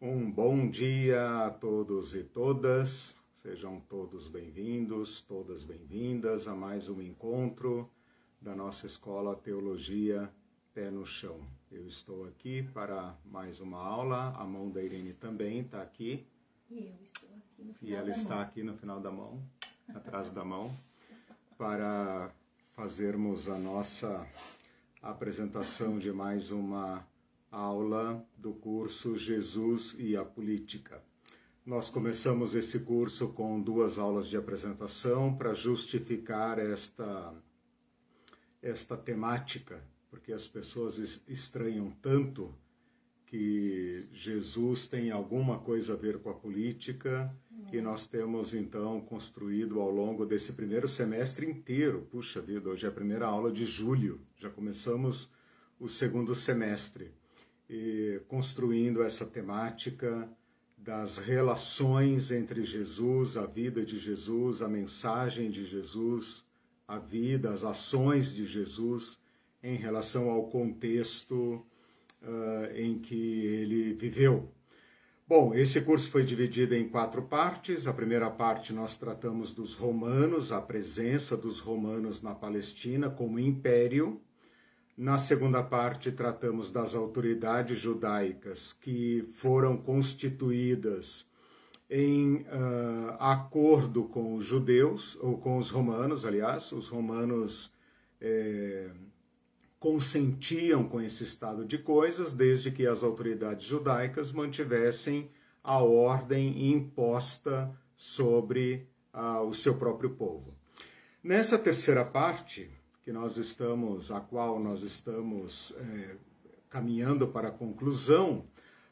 Um bom dia a todos e todas. Sejam todos bem-vindos, todas bem-vindas a mais um encontro da nossa escola Teologia Pé no Chão. Eu estou aqui para mais uma aula. A mão da Irene também está aqui. E eu estou aqui no final E ela está mão. aqui no final da mão, atrás da mão, para fazermos a nossa apresentação de mais uma aula do curso Jesus e a Política. Nós começamos esse curso com duas aulas de apresentação para justificar esta, esta temática, porque as pessoas es- estranham tanto que Jesus tem alguma coisa a ver com a política e nós temos então construído ao longo desse primeiro semestre inteiro, puxa vida, hoje é a primeira aula de julho, já começamos o segundo semestre, construindo essa temática das relações entre Jesus, a vida de Jesus, a mensagem de Jesus, a vida, as ações de Jesus em relação ao contexto ah, em que ele viveu. Bom, esse curso foi dividido em quatro partes. A primeira parte nós tratamos dos romanos, a presença dos romanos na Palestina como império. Na segunda parte, tratamos das autoridades judaicas que foram constituídas em ah, acordo com os judeus, ou com os romanos, aliás, os romanos eh, consentiam com esse estado de coisas, desde que as autoridades judaicas mantivessem a ordem imposta sobre ah, o seu próprio povo. Nessa terceira parte, que nós estamos, a qual nós estamos eh, caminhando para a conclusão,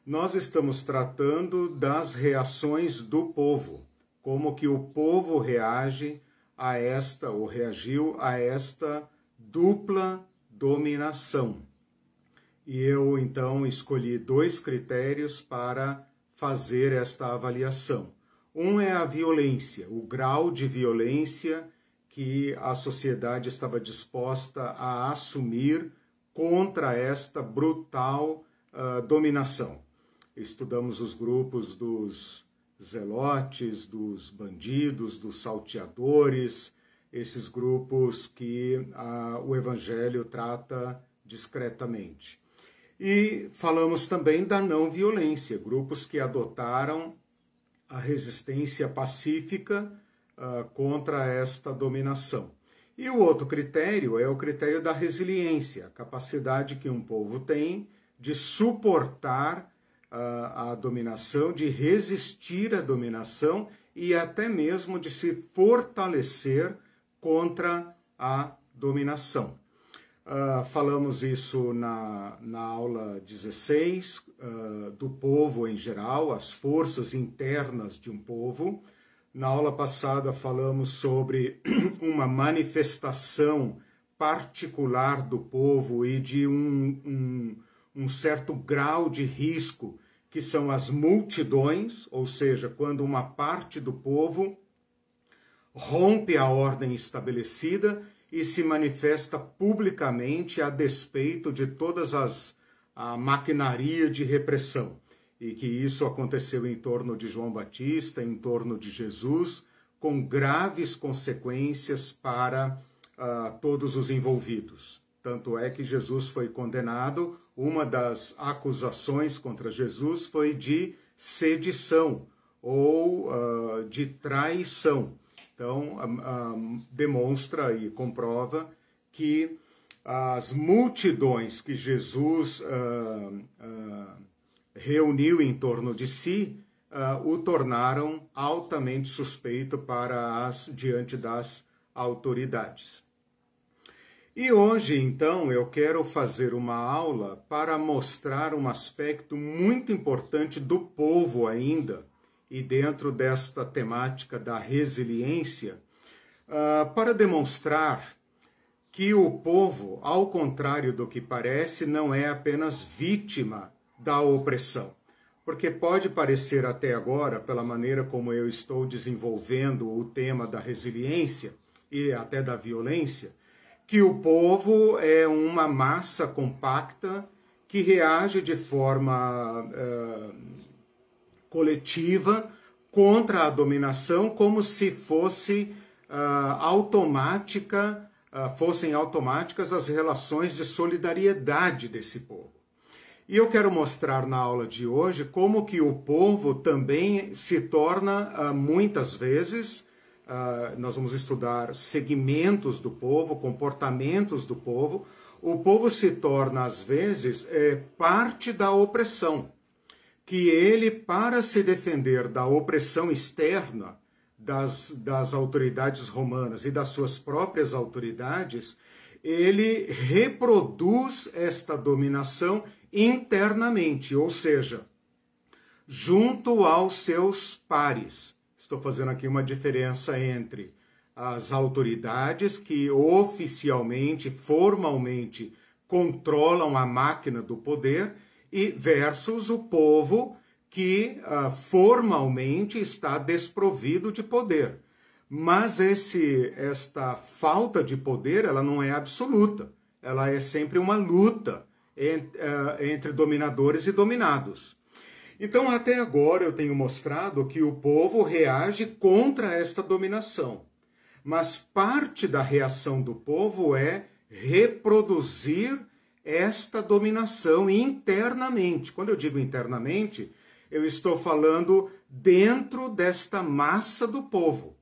nós estamos tratando das reações do povo, como que o povo reage a esta, ou reagiu a esta dupla dominação. E eu então escolhi dois critérios para fazer esta avaliação. Um é a violência, o grau de violência que a sociedade estava disposta a assumir contra esta brutal ah, dominação. Estudamos os grupos dos zelotes, dos bandidos, dos salteadores, esses grupos que ah, o Evangelho trata discretamente. E falamos também da não violência, grupos que adotaram a resistência pacífica ah, contra esta dominação. E o outro critério é o critério da resiliência, a capacidade que um povo tem de suportar ah, a dominação, de resistir à dominação e até mesmo de se fortalecer contra a dominação. Ah, falamos isso na, na aula 16, ah, do povo em geral, as forças internas de um povo. Na aula passada falamos sobre uma manifestação particular do povo e de um, um, um certo grau de risco, que são as multidões, ou seja, quando uma parte do povo rompe a ordem estabelecida e se manifesta publicamente a despeito de todas as a maquinaria de repressão e que isso aconteceu em torno de João Batista, em torno de Jesus, com graves consequências para ah, todos os envolvidos. Tanto é que Jesus foi condenado, uma das acusações contra Jesus foi de sedição ou ah, de traição. Então, ah, demonstra e comprova que as multidões que Jesus ah, reuniu em torno de si ah, o tornaram altamente suspeito para as diante das autoridades. E hoje, então, eu quero fazer uma aula para mostrar um aspecto muito importante do povo ainda, e dentro desta temática da resiliência, ah, para demonstrar que o povo, ao contrário do que parece, não é apenas vítima da opressão. Porque pode parecer até agora, pela maneira como eu estou desenvolvendo o tema da resiliência e até da violência, que o povo é uma massa compacta que reage de forma eh, coletiva contra a dominação, como se fosse uh, automática, uh, fossem automáticas as relações de solidariedade desse povo. E eu quero mostrar na aula de hoje como que o povo também se torna, uh, muitas vezes, uh, nós vamos estudar segmentos do povo, comportamentos do povo, o povo se torna, às vezes, é, parte da opressão. Que ele, para se defender da opressão externa das, das autoridades romanas e das suas próprias autoridades, ele reproduz esta dominação internamente, ou seja, junto aos seus pares. Estou fazendo aqui uma diferença entre as autoridades que oficialmente, formalmente controlam a máquina do poder e versus o povo que uh, formalmente está desprovido de poder. Mas esse, esta falta de poder, ela não é absoluta. Ela é sempre uma luta entre dominadores e dominados. Então, até agora, eu tenho mostrado que o povo reage contra esta dominação. Mas parte da reação do povo é reproduzir esta dominação internamente. Quando eu digo internamente, eu estou falando dentro desta massa do povo.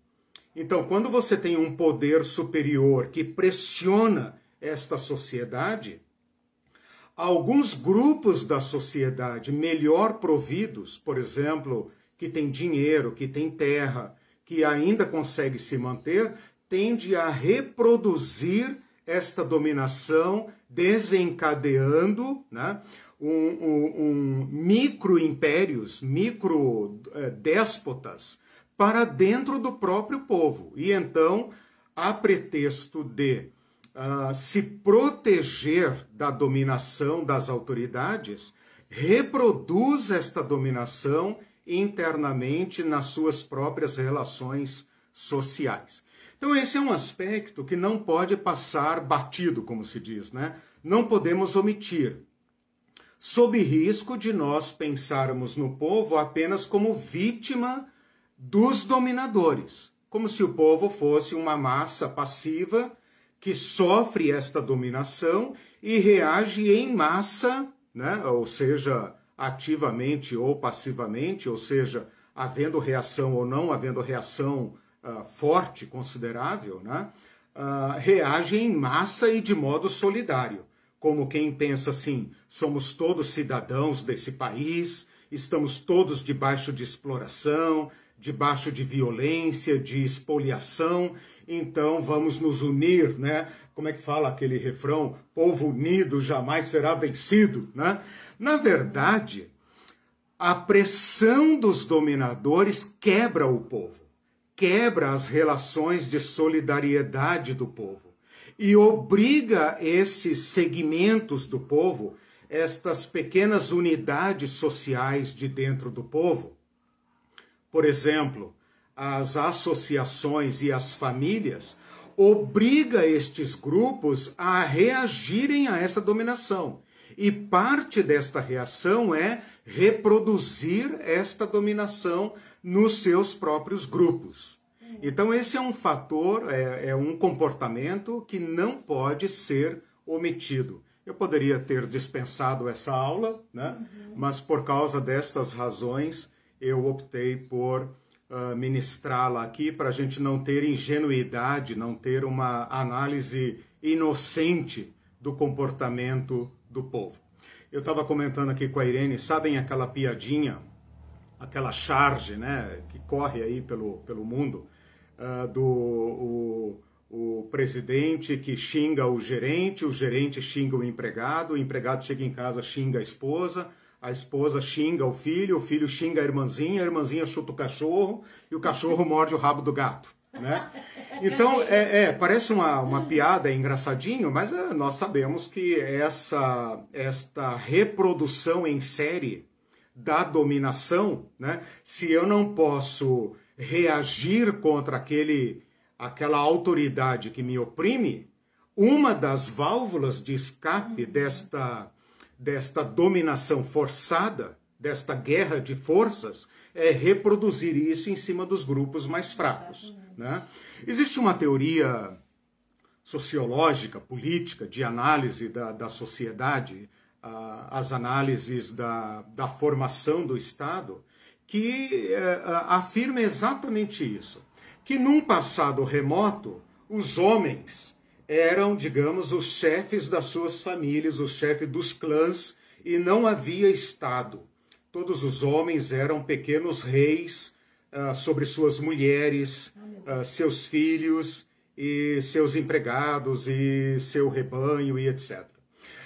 Então, quando você tem um poder superior que pressiona esta sociedade, Alguns grupos da sociedade melhor providos, por exemplo, que tem dinheiro, que tem terra, que ainda consegue se manter, tende a reproduzir esta dominação, desencadeando né, um, um, um micro impérios, micro eh, para dentro do próprio povo. E então, a pretexto de uh, se proteger da dominação das autoridades, reproduz esta dominação internamente nas suas próprias relações sociais. Então, esse é um aspecto que não pode passar batido, como se diz, né? Não podemos omitir, sob risco de nós pensarmos no povo apenas como vítima dos dominadores, como se o povo fosse uma massa passiva que sofre esta dominação e reage em massa, né? ou seja, ativamente ou passivamente, ou seja, havendo reação ou não havendo reação uh, forte, considerável, né? Uh, reage em massa e de modo solidário. Como quem pensa assim: somos todos cidadãos desse país, estamos todos debaixo de exploração, debaixo de violência, de expoliação, então vamos nos unir, né? Como é que fala aquele refrão? Povo unido jamais será vencido, né? Na verdade, a pressão dos dominadores quebra o povo, quebra as relações de solidariedade do povo e obriga esses segmentos do povo, estas pequenas unidades sociais de dentro do povo. Por exemplo, as associações e as famílias obriga estes grupos a reagirem a essa dominação. E parte desta reação é reproduzir esta dominação nos seus próprios grupos. Então, esse é um fator, é, é um comportamento que não pode ser omitido. Eu poderia ter dispensado essa aula, né? Uhum. mas por causa destas razões eu optei por ministrá-la aqui para a gente não ter ingenuidade, não ter uma análise inocente do comportamento do povo. Eu estava comentando aqui com a Irene, sabem aquela piadinha, aquela charge, né, que corre aí pelo, pelo mundo, uh, do o, o presidente que xinga o gerente, o gerente xinga o empregado, o empregado chega em casa, xinga a esposa, a esposa xinga o filho, o filho xinga a irmãzinha, a irmãzinha chuta o cachorro e o cachorro morde o rabo do gato. Né? Então, é, é, parece uma, uma piada, é engraçadinho, mas é, nós sabemos que essa, esta reprodução em série da dominação, né? se eu não posso reagir contra aquele, aquela autoridade que me oprime, uma das válvulas de escape desta desta dominação forçada, desta guerra de forças é reproduzir isso em cima dos grupos mais fracos. Né? Existe uma teoria sociológica, política, de análise da, da sociedade, uh, as análises da, da formação do Estado, que uh, afirma exatamente isso. Que num passado remoto, os homens eram, digamos, os chefes das suas famílias, os chefes dos clãs, e não havia Estado. Todos os homens eram pequenos reis uh, sobre suas mulheres, uh, seus filhos e seus empregados e seu rebanho e etc.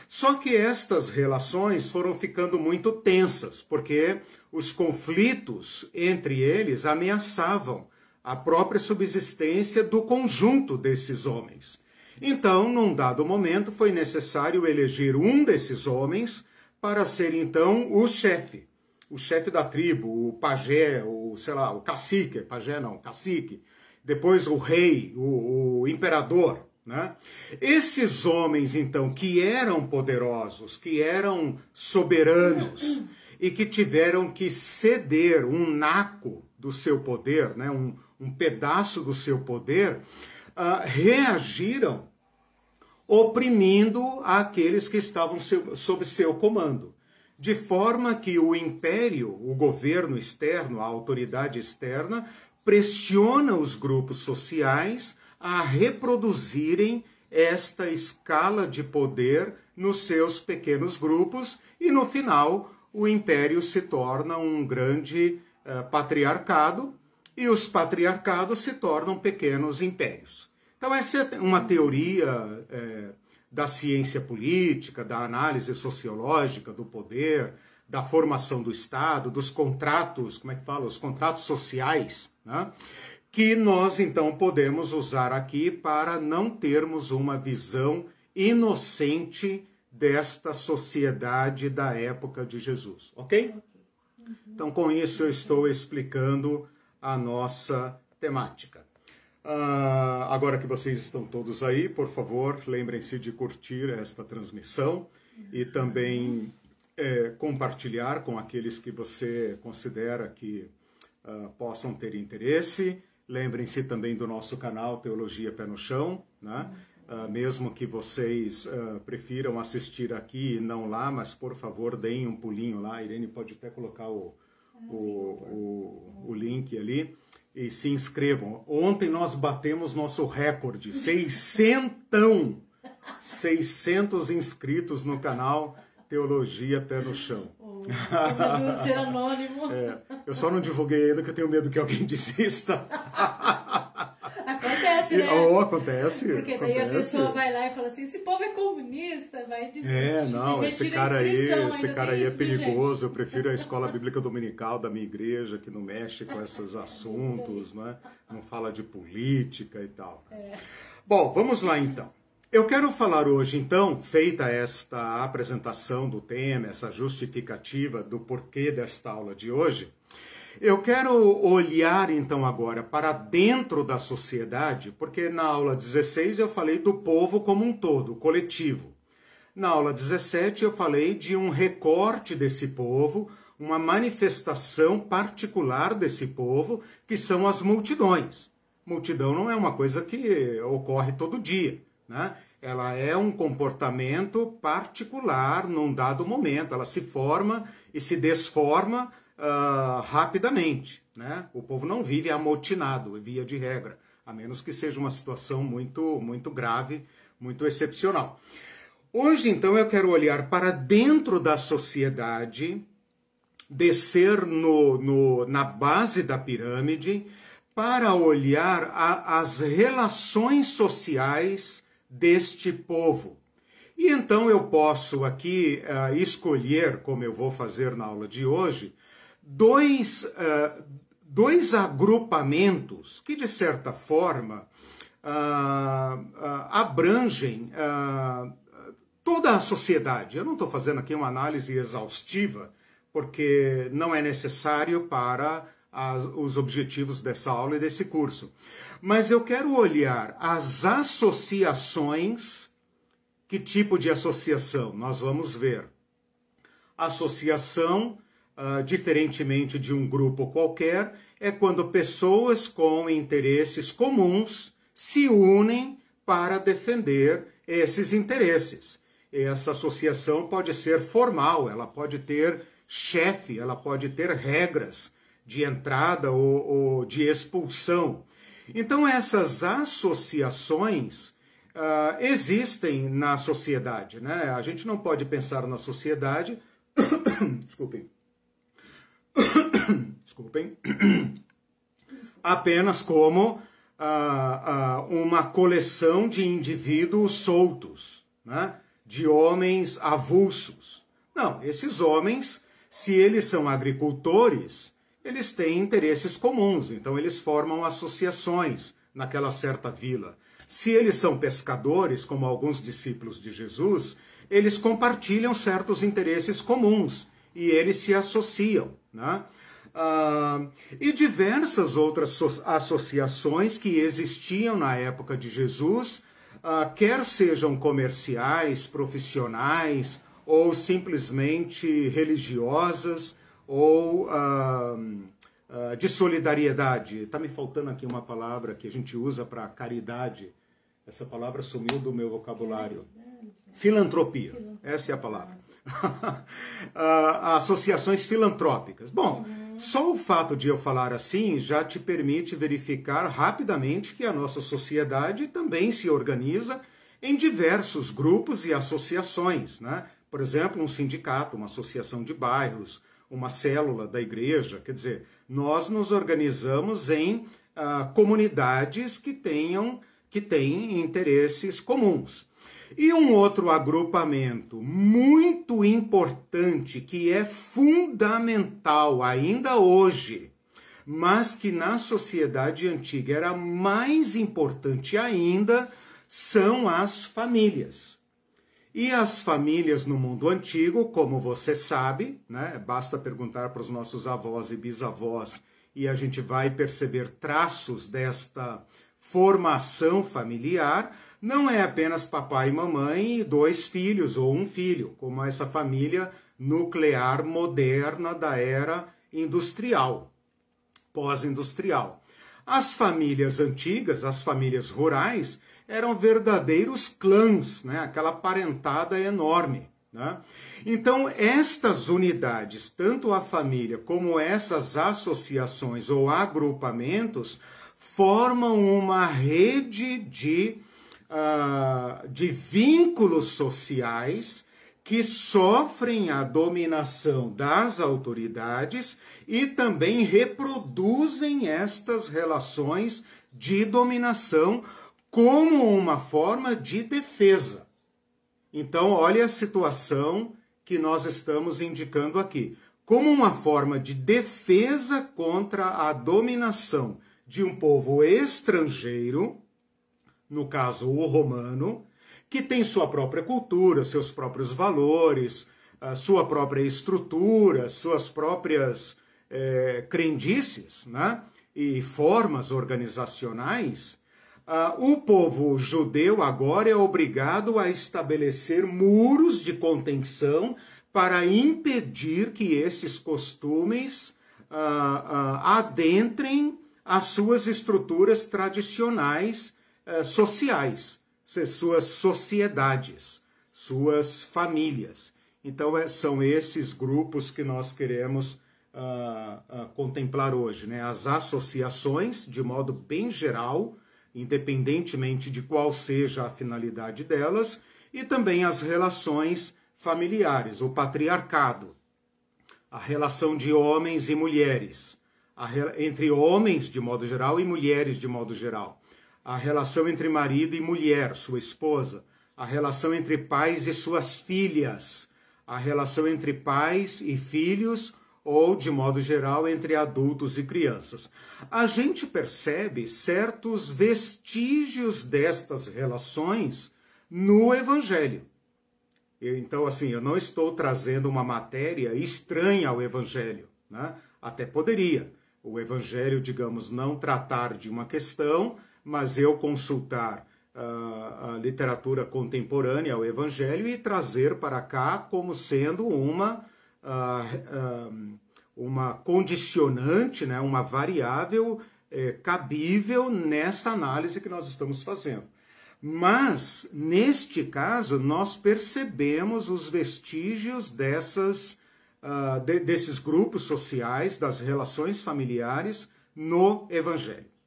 Só que estas relações foram ficando muito tensas, porque os conflitos entre eles ameaçavam a própria subsistência do conjunto desses homens. Então, num dado momento, foi necessário eleger um desses homens para ser então o chefe, o chefe da tribo, o pajé, o sei lá, o cacique, pajé não, cacique, depois o rei, o, o imperador, né? Esses homens então que eram poderosos, que eram soberanos e que tiveram que ceder um naco do seu poder, né? um, um pedaço do seu poder, uh, reagiram oprimindo aqueles que estavam sob seu comando. De forma que o império, o governo externo, a autoridade externa, pressiona os grupos sociais a reproduzirem esta escala de poder nos seus pequenos grupos e no final o império se torna um grande uh, patriarcado e os patriarcados se tornam pequenos impérios. Então, essa é uma teoria é, da ciência política, da análise sociológica do poder, da formação do Estado, dos contratos, como é que fala? Os contratos sociais, né? que nós então podemos usar aqui para não termos uma visão inocente desta sociedade da época de Jesus, ok? Então, com isso, eu estou explicando a nossa temática. Uh, agora que vocês estão todos aí, por favor, lembrem-se de curtir esta transmissão e também é, compartilhar com aqueles que você considera que uh, possam ter interesse. Lembrem-se também do nosso canal Teologia Pé no Chão, né? Uh, mesmo que vocês prefiram assistir aqui e não lá, mas por favor deem um pulinho lá. A Irene pode até colocar o, o, o, o link ali e se inscrevam. Ontem nós batemos nosso recorde, 600, 600 inscritos no canal Teologia Pé no Chão. Oh, ser anônimo. É, eu só não divulguei ainda que eu tenho medo que alguém desista. Acontece, né? Oh, acontece. Porque daí acontece. a pessoa vai lá e fala assim: esse povo é comunista, vai desistir. É, não, esse cara aí, esse cara aí é perigoso. Eu prefiro a escola bíblica dominical da minha igreja, que não mexe com esses assuntos, né? não fala de política e tal. É. Bom, vamos lá então. Eu quero falar hoje, então, feita esta apresentação do tema, essa justificativa do porquê desta aula de hoje, eu quero olhar então agora para dentro da sociedade, porque na aula 16 eu falei do povo como um todo, coletivo. Na aula 17 eu falei de um recorte desse povo, uma manifestação particular desse povo, que são as multidões. Multidão não é uma coisa que ocorre todo dia, né? Ela é um comportamento particular num dado momento, ela se forma e se desforma uh, rapidamente. Né? O povo não vive amotinado, via de regra, a menos que seja uma situação muito, muito grave, muito excepcional. Hoje, então, eu quero olhar para dentro da sociedade, descer no, no, na base da pirâmide, para olhar a, as relações sociais deste povo. E então eu posso aqui uh, escolher, como eu vou fazer na aula de hoje, dois, uh, dois agrupamentos que, de certa forma, uh, abrangem toda a sociedade. Eu não estou fazendo aqui uma análise exaustiva, porque não é necessário para as, os objetivos dessa aula e desse curso. Mas eu quero olhar as associações. Que tipo de associação? Nós vamos ver. Associação uh, diferentemente de um grupo qualquer, é quando pessoas com interesses comuns se unem para defender esses interesses. Essa associação pode ser formal, ela pode ter chefe, ela pode ter regras de entrada ou, ou de expulsão. Então, essas associações uh, existem na sociedade. Né? A gente não pode pensar na sociedade. Desculpem. Desculpem. Apenas como uh, uh, uma coleção de indivíduos soltos, né? de homens avulsos. Não, esses homens, se eles são agricultores, eles têm interesses comuns, então eles formam associações naquela certa vila. Se eles são pescadores, como alguns discípulos de Jesus, eles compartilham certos interesses comuns e eles se associam. Né? Ah, e diversas outras associações que existiam na época de Jesus, ah, quer sejam comerciais, profissionais ou simplesmente religiosas ou ah, de solidariedade. Está me faltando aqui uma palavra que a gente usa para caridade. Essa palavra sumiu do meu vocabulário. Filantropia. Essa é a palavra. associações filantrópicas. Bom, só o fato de eu falar assim já te permite verificar rapidamente que a nossa sociedade também se organiza em diversos grupos e associações, né? Por exemplo, um sindicato, uma associação de bairros, uma célula da igreja. Quer dizer, nós nos organizamos em uh, comunidades que tenham que têm interesses comuns. E um outro agrupamento muito importante, que é fundamental ainda hoje, mas que na sociedade antiga era mais importante ainda, são as famílias. E as famílias no mundo antigo, como você sabe, né, basta perguntar para os nossos avós e bisavós e a gente vai perceber traços desta formação familiar não é apenas papai e mamãe e dois filhos ou um filho, como essa família nuclear moderna da era industrial, pós-industrial. As famílias antigas, as famílias rurais, eram verdadeiros clãs, né? aquela parentada enorme. Né? Então, estas unidades, tanto a família como essas associações ou agrupamentos, formam uma rede de uh, de vínculos sociais que sofrem a dominação das autoridades e também reproduzem estas relações de dominação como uma forma de defesa. Então, olha a situação que nós estamos indicando aqui. Como uma forma de defesa contra a dominação de um povo estrangeiro, no caso o romano, que tem sua própria cultura, seus próprios valores, sua própria estrutura, suas próprias é, crendices né? e formas organizacionais, o povo judeu agora é obrigado a estabelecer muros de contenção para impedir que esses costumes adentrem as suas estruturas tradicionais eh, sociais, suas sociedades, suas famílias. Então, é, são esses grupos que nós queremos uh, uh, contemplar hoje. Né? As associações, de modo bem geral, independentemente de qual seja a finalidade delas, e também as relações familiares, o patriarcado, a relação de homens e mulheres, entre homens de modo geral e mulheres de modo geral a relação entre marido e mulher, sua esposa, a relação entre pais e suas filhas, a relação entre pais e filhos ou, de modo geral, entre adultos e crianças. A gente percebe certos vestígios destas relações no Evangelho. Então, assim, eu não estou trazendo uma matéria estranha ao Evangelho, né? até poderia. O Evangelho, digamos, não tratar de uma questão mas eu consultar uh, a literatura contemporânea, o Evangelho, e trazer para cá como sendo uma uh, uh, uma condicionante, né, uma variável é, cabível nessa análise que nós estamos fazendo. Mas, neste caso, nós percebemos os vestígios dessas, uh, de, desses grupos sociais, das relações familiares no Evangelho.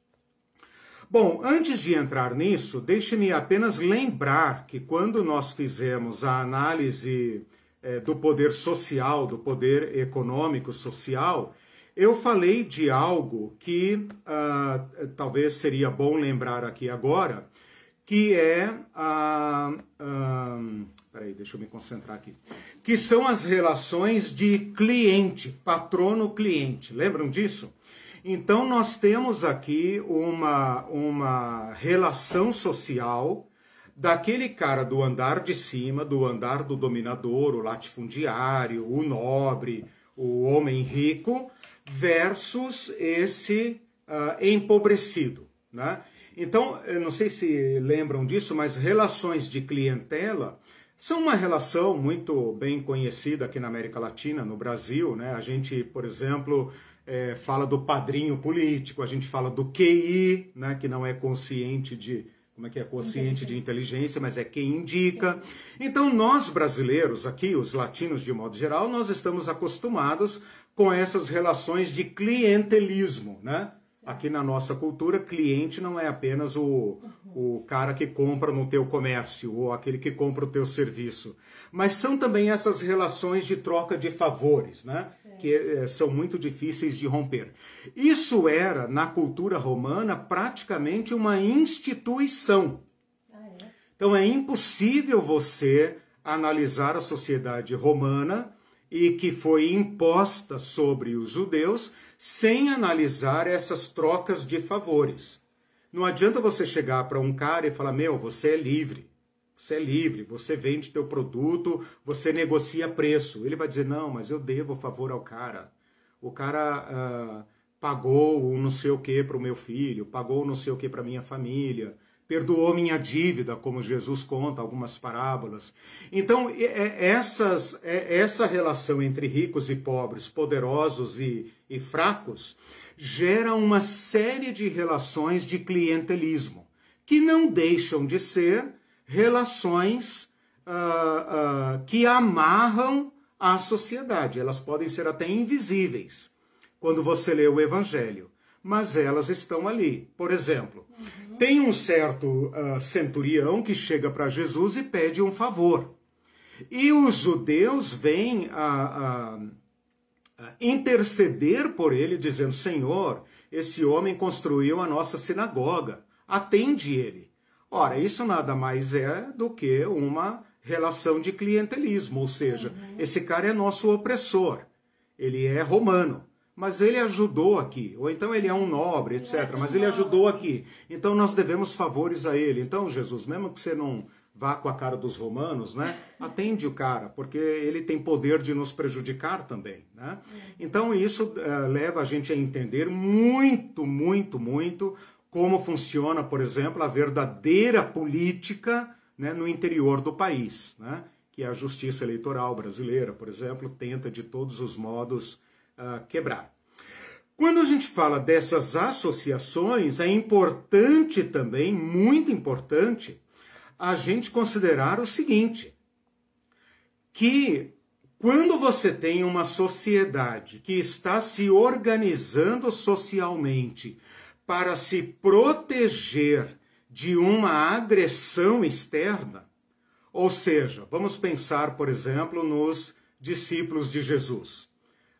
Bom, antes de entrar nisso, deixe-me apenas lembrar que quando nós fizemos a análise eh, do poder social, do poder econômico social, eu falei de algo que uh, talvez seria bom lembrar aqui agora, que é a. Uh, peraí, deixa eu me concentrar aqui. Que são as relações de cliente, patrono-cliente. Lembram disso? Então, nós temos aqui uma, uma relação social daquele cara do andar de cima, do andar do dominador, o latifundiário, o nobre, o homem rico, versus esse uh, empobrecido. Né? Então, eu não sei se lembram disso, mas relações de clientela são uma relação muito bem conhecida aqui na América Latina, no Brasil. Né? A gente, por exemplo, é, fala do padrinho político, a gente fala do QI, né, que não é consciente de. Como é que é? Consciente de inteligência, mas é quem indica. Então, nós brasileiros aqui, os latinos de modo geral, nós estamos acostumados com essas relações de clientelismo, né? Aqui na nossa cultura, cliente não é apenas o, o cara que compra no teu comércio ou aquele que compra o teu serviço, mas são também essas relações de troca de favores, né? que é, são muito difíceis de romper. Isso era, na cultura romana, praticamente uma instituição. Ah, é? Então é impossível você analisar a sociedade romana e que foi imposta sobre os judeus sem analisar essas trocas de favores. Não adianta você chegar para um cara e falar: "Meu, você é livre. Você é livre, você vende teu produto, você negocia preço. Ele vai dizer, não, mas eu devo favor ao cara. O cara uh, pagou um não sei o que para o meu filho, pagou não sei o que para minha família, perdoou minha dívida, como Jesus conta algumas parábolas. Então, essas, essa relação entre ricos e pobres, poderosos e, e fracos, gera uma série de relações de clientelismo, que não deixam de ser relações uh, uh, que amarram a sociedade. Elas podem ser até invisíveis quando você lê o Evangelho, mas elas estão ali. Por exemplo, uhum. Tem um certo uh, centurião que chega para Jesus e pede um favor. E os judeus vêm a, a, a interceder por ele, dizendo: Senhor, esse homem construiu a nossa sinagoga, atende ele. Ora, isso nada mais é do que uma relação de clientelismo, ou seja, uhum. esse cara é nosso opressor, ele é romano, mas ele ajudou aqui, ou então ele é um nobre, etc. É mas ele ajudou aqui, então nós devemos favores a ele. Então, Jesus, mesmo que você não vá com a cara dos romanos, né? Atende o cara, porque ele tem poder de nos prejudicar também, né? Uhum. Então isso uh, leva a gente a entender muito, muito, muito como funciona, por exemplo, a verdadeira política né, no interior do país, né, que a justiça eleitoral brasileira, por exemplo, tenta de todos os modos quebrar. Quando a gente fala dessas associações, é importante também, muito importante, a gente considerar o seguinte: que quando você tem uma sociedade que está se organizando socialmente para se proteger de uma agressão externa. Ou seja, vamos pensar, por exemplo, nos discípulos de Jesus.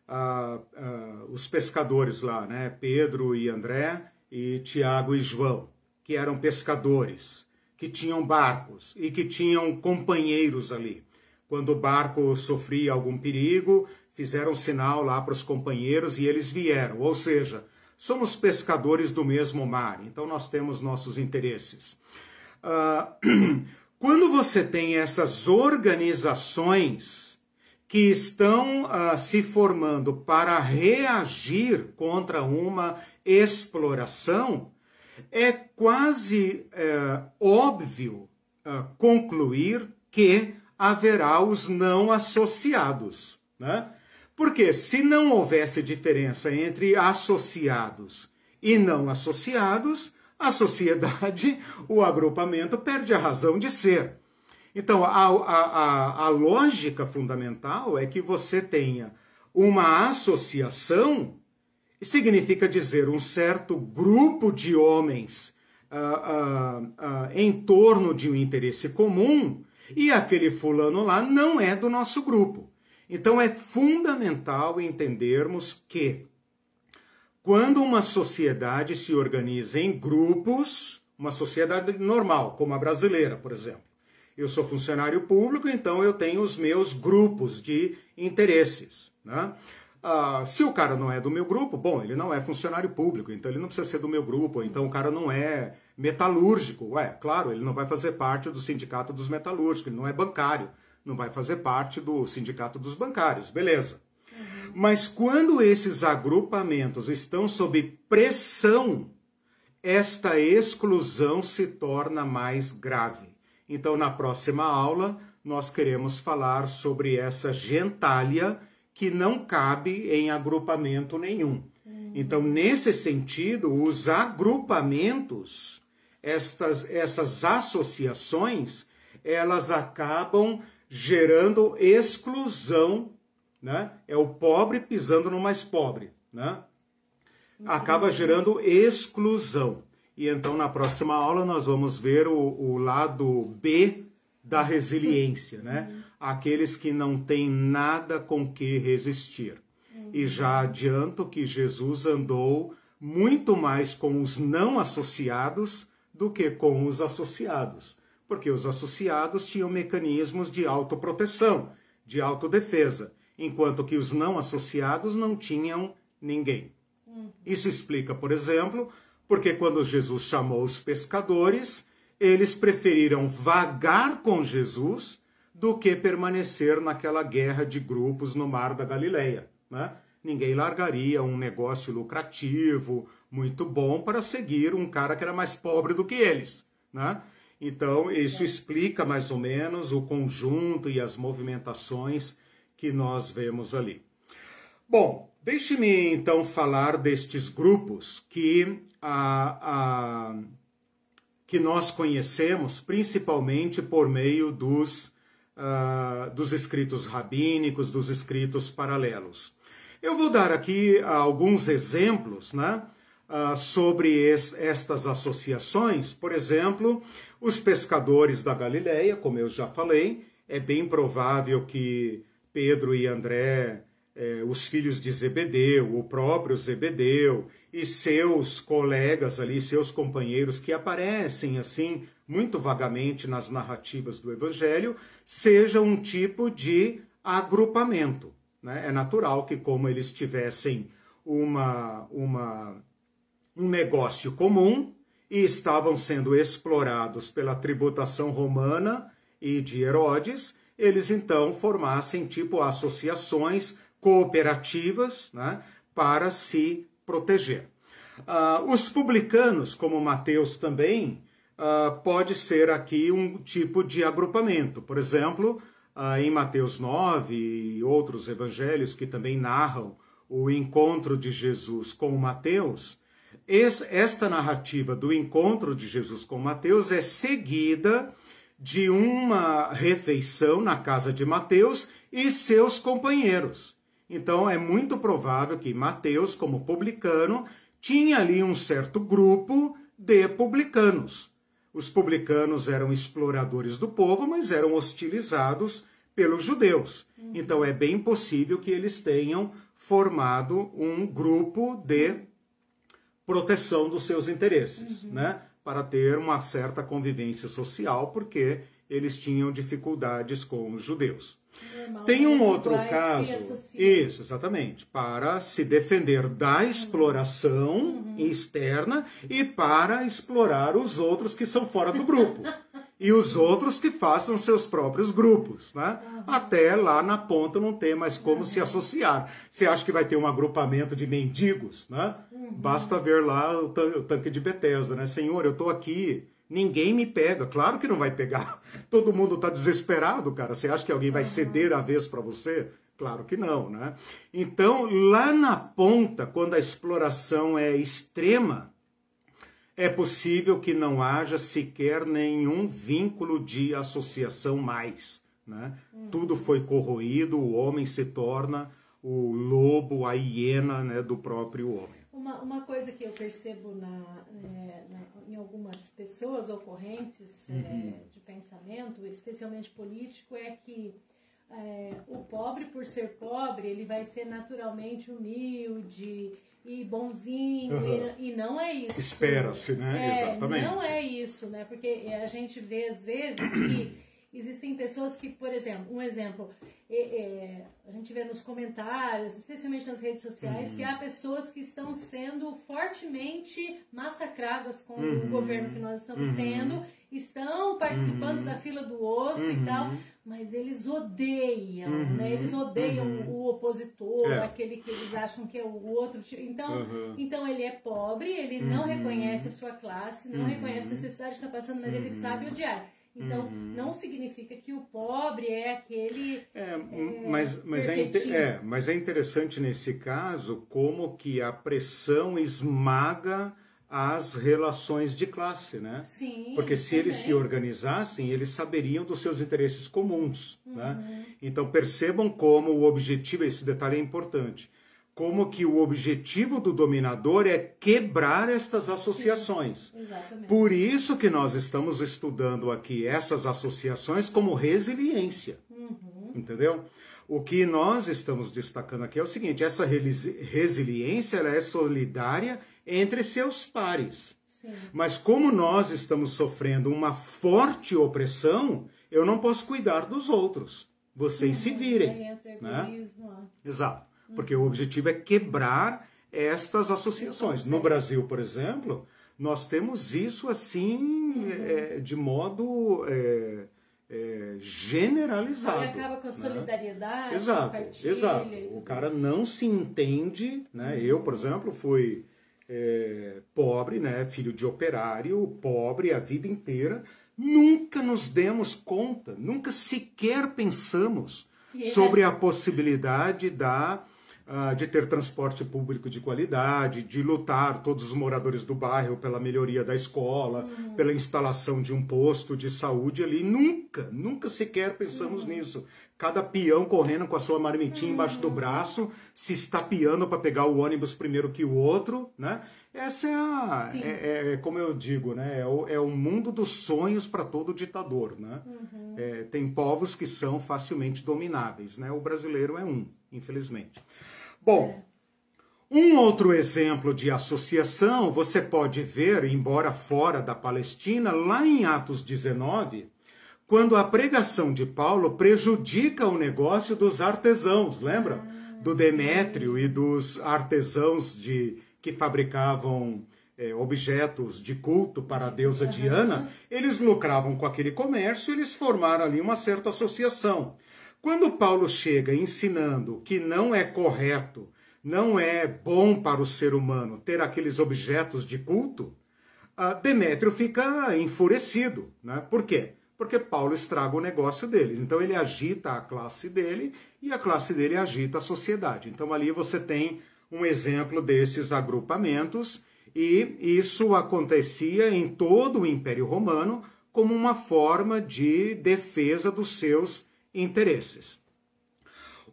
Ah, ah, os pescadores lá, né? Pedro e André, e Tiago e João, que eram pescadores, que tinham barcos e que tinham companheiros ali. Quando o barco sofria algum perigo, fizeram sinal lá para os companheiros e eles vieram. Ou seja, Somos pescadores do mesmo mar, então nós temos nossos interesses. Uh, quando você tem essas organizações que estão uh, se formando para reagir contra uma exploração, é quase uh, óbvio uh, concluir que haverá os não associados. Né? Porque se não houvesse diferença entre associados e não associados, a sociedade, o agrupamento, perde a razão de ser. Então, a, a, a, a lógica fundamental é que você tenha uma associação, significa dizer um certo grupo de homens uh, uh, uh, em torno de um interesse comum, e aquele fulano lá não é do nosso grupo. Então, é fundamental entendermos que quando uma sociedade se organiza em grupos, uma sociedade normal, como a brasileira, por exemplo, eu sou funcionário público, então eu tenho os meus grupos de interesses. Né? Ah, se o cara não é do meu grupo, bom, ele não é funcionário público, então ele não precisa ser do meu grupo, então o cara não é metalúrgico. Ué, claro, ele não vai fazer parte do sindicato dos metalúrgicos, ele não é bancário, não vai fazer parte do sindicato dos bancários, beleza. Uhum. Mas quando esses agrupamentos estão sob pressão, esta exclusão se torna mais grave. Então, na próxima aula, nós queremos falar sobre essa gentalha que não cabe em agrupamento nenhum. Uhum. Então, nesse sentido, os agrupamentos, estas, essas associações, elas acabam gerando exclusão, né? É o pobre pisando no mais pobre, né? Acaba gerando exclusão. E então, na próxima aula, nós vamos ver o, o lado B da resiliência, né? Uhum. Aqueles que não têm nada com que resistir. Uhum. E já adianto que Jesus andou muito mais com os não associados do que com os associados, porque os associados tinham mecanismos de autoproteção, de autodefesa, enquanto que os não associados não tinham ninguém. Uhum. Isso explica, por exemplo, porque quando Jesus chamou os pescadores, eles preferiram vagar com Jesus do que permanecer naquela guerra de grupos no mar da Galileia. Né? Ninguém largaria um negócio lucrativo, muito bom, para seguir um cara que era mais pobre do que eles. Né? Então, isso explica mais ou menos o conjunto e as movimentações que nós vemos ali. Bom, deixe-me então falar destes grupos que, a, a, que nós conhecemos principalmente por meio dos, uh, dos escritos rabínicos, dos escritos paralelos. Eu vou dar aqui alguns exemplos né, uh, sobre es, estas associações. Por exemplo, os pescadores da Galileia, como eu já falei, é bem provável que Pedro e André é, os filhos de Zebedeu, o próprio Zebedeu e seus colegas ali, seus companheiros que aparecem assim muito vagamente nas narrativas do Evangelho, seja um tipo de agrupamento. Né? É natural que, como eles tivessem uma, uma, um negócio comum e estavam sendo explorados pela tributação romana e de Herodes, eles então formassem tipo associações cooperativas né, para se proteger. Uh, os publicanos, como Mateus também, uh, pode ser aqui um tipo de agrupamento. Por exemplo, uh, em Mateus 9 e outros evangelhos que também narram o encontro de Jesus com Mateus, esta narrativa do encontro de Jesus com Mateus é seguida de uma refeição na casa de Mateus e seus companheiros. Então é muito provável que Mateus, como publicano, tinha ali um certo grupo de publicanos. Os publicanos eram exploradores do povo, mas eram hostilizados pelos judeus. Então é bem possível que eles tenham formado um grupo de proteção dos seus interesses, uhum. né? Para ter uma certa convivência social, porque eles tinham dificuldades com os judeus. Tem um outro caso, isso, exatamente, para se defender da uhum. exploração uhum. externa e para explorar os outros que são fora do grupo. e os outros que façam seus próprios grupos, né? Uhum. Até lá na ponta não ter mais como uhum. se associar. Você acha que vai ter um agrupamento de mendigos, né? Uhum. Basta ver lá o, o tanque de Bethesda, né? Senhor, eu estou aqui Ninguém me pega, claro que não vai pegar. Todo mundo está desesperado, cara. Você acha que alguém vai ceder a vez para você? Claro que não, né? Então, lá na ponta, quando a exploração é extrema, é possível que não haja sequer nenhum vínculo de associação mais. Né? Uhum. Tudo foi corroído, o homem se torna o lobo, a hiena né, do próprio homem. Uma, uma coisa que eu percebo na, é, na em algumas pessoas ou correntes é, uhum. é, de pensamento, especialmente político, é que é, o pobre, por ser pobre, ele vai ser naturalmente humilde e bonzinho, uhum. e, e, não é isso. Espera-se, né? É, Exatamente. Não é isso, né? Porque a gente vê às vezes que existem pessoas que, por exemplo, um exemplo, é, é, a gente vê nos comentários, especialmente nas redes sociais, uhum. que há pessoas que estão sendo fortemente massacradas com uhum. o governo que nós estamos uhum. tendo, estão participando uhum. da fila do osso e tal, uhum. mas eles odeiam, né? Uhum. Eles odeiam o opositor, é. aquele que eles acham que é o outro. Então, então ele é pobre, ele não reconhece a sua classe, não reconhece a necessidade que está passando, mas ele sabe odiar. Então, uhum. não significa que o pobre é aquele. É, é mas, mas, é, é, mas é interessante nesse caso como que a pressão esmaga as relações de classe, né? Sim. Porque se também. eles se organizassem, eles saberiam dos seus interesses comuns, né? uhum. né? Então percebam como o objetivo, esse detalhe é importante como que o objetivo do dominador é quebrar estas associações. Sim, Por isso que nós estamos estudando aqui essas associações como resiliência. Uhum. Entendeu? O que nós estamos destacando aqui é o seguinte: essa resiliência ela é solidária entre seus pares. Sim. Mas como nós estamos sofrendo uma forte opressão, eu não posso cuidar dos outros. Vocês uhum. se virem. Né? Exato porque o objetivo é quebrar estas associações. No Brasil, por exemplo, nós temos isso assim é, de modo é, é, generalizado. Ele acaba com a né? solidariedade. Né? Exato, exato. O cara não se entende, né? Eu, por exemplo, fui é, pobre, né? Filho de operário, pobre a vida inteira. Nunca nos demos conta, nunca sequer pensamos sobre a possibilidade da de ter transporte público de qualidade, de lutar todos os moradores do bairro pela melhoria da escola, uhum. pela instalação de um posto de saúde ali. Nunca, nunca sequer pensamos uhum. nisso. Cada peão correndo com a sua marmitinha uhum. embaixo do braço, se estapeando para pegar o ônibus primeiro que o outro, né? Essa é a, é, é, é, como eu digo, né? É o, é o mundo dos sonhos para todo ditador, né? Uhum. É, tem povos que são facilmente domináveis, né? O brasileiro é um, infelizmente. Bom, um outro exemplo de associação você pode ver, embora fora da Palestina, lá em Atos 19, quando a pregação de Paulo prejudica o negócio dos artesãos, lembra? Do Demétrio e dos artesãos de, que fabricavam é, objetos de culto para a deusa Diana, eles lucravam com aquele comércio, eles formaram ali uma certa associação. Quando Paulo chega ensinando que não é correto, não é bom para o ser humano ter aqueles objetos de culto, Demétrio fica enfurecido. Né? Por quê? Porque Paulo estraga o negócio deles. Então ele agita a classe dele e a classe dele agita a sociedade. Então ali você tem um exemplo desses agrupamentos e isso acontecia em todo o Império Romano como uma forma de defesa dos seus interesses.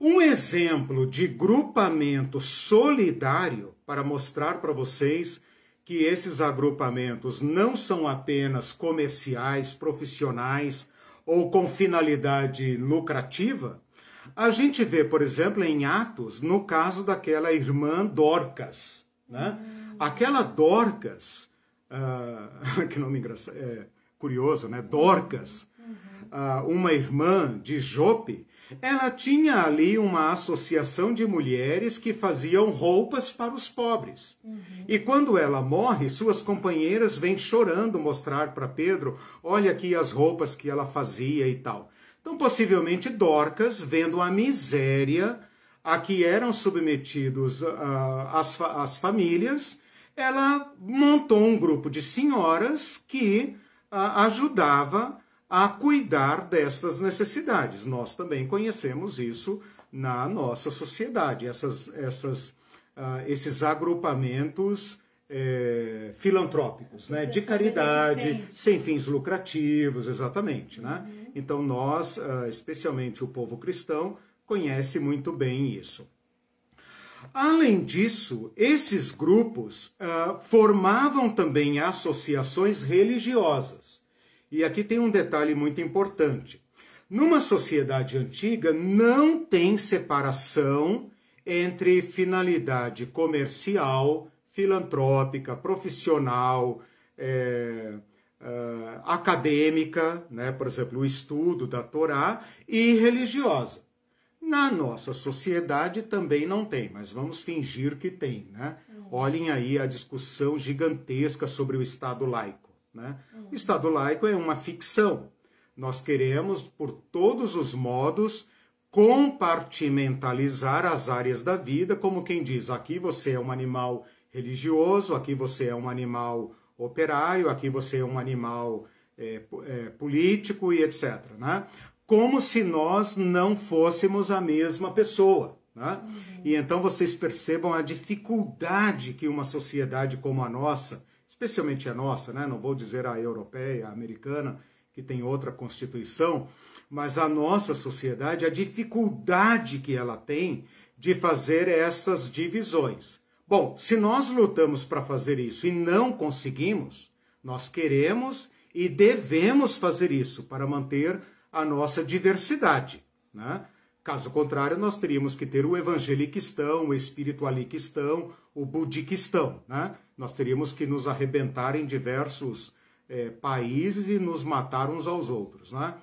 Um exemplo de grupamento solidário para mostrar para vocês que esses agrupamentos não são apenas comerciais, profissionais ou com finalidade lucrativa, a gente vê, por exemplo, em Atos, no caso daquela irmã Dorcas. Né? Aquela Dorcas, uh, que nome engraçado, é, curioso, né? Dorcas, uma irmã de Jope, ela tinha ali uma associação de mulheres que faziam roupas para os pobres. Uhum. E quando ela morre, suas companheiras vêm chorando mostrar para Pedro: olha aqui as roupas que ela fazia e tal. Então, possivelmente, Dorcas, vendo a miséria a que eram submetidos uh, as, as famílias, ela montou um grupo de senhoras que uh, ajudava a cuidar dessas necessidades. Nós também conhecemos isso na nossa sociedade, essas, essas, uh, esses agrupamentos é, filantrópicos, né? de caridade, sem fins lucrativos, exatamente. Né? Uhum. Então, nós, uh, especialmente o povo cristão, conhece muito bem isso. Além disso, esses grupos uh, formavam também associações religiosas. E aqui tem um detalhe muito importante. Numa sociedade antiga, não tem separação entre finalidade comercial, filantrópica, profissional, é, é, acadêmica, né? por exemplo, o estudo da Torá, e religiosa. Na nossa sociedade também não tem, mas vamos fingir que tem. Né? Olhem aí a discussão gigantesca sobre o Estado laico. Né? O Estado laico é uma ficção. Nós queremos, por todos os modos, compartimentalizar as áreas da vida, como quem diz: aqui você é um animal religioso, aqui você é um animal operário, aqui você é um animal é, é, político e etc. Né? Como se nós não fôssemos a mesma pessoa. Né? Uhum. E então vocês percebam a dificuldade que uma sociedade como a nossa, especialmente a nossa, né? não vou dizer a europeia, a americana, que tem outra constituição, mas a nossa sociedade, a dificuldade que ela tem de fazer essas divisões. Bom, se nós lutamos para fazer isso e não conseguimos, nós queremos e devemos fazer isso para manter a nossa diversidade. Né? Caso contrário, nós teríamos que ter o evangeliquistão, o espiritualiquistão, o budiquistão. Né? Nós teríamos que nos arrebentar em diversos é, países e nos matar uns aos outros. Né?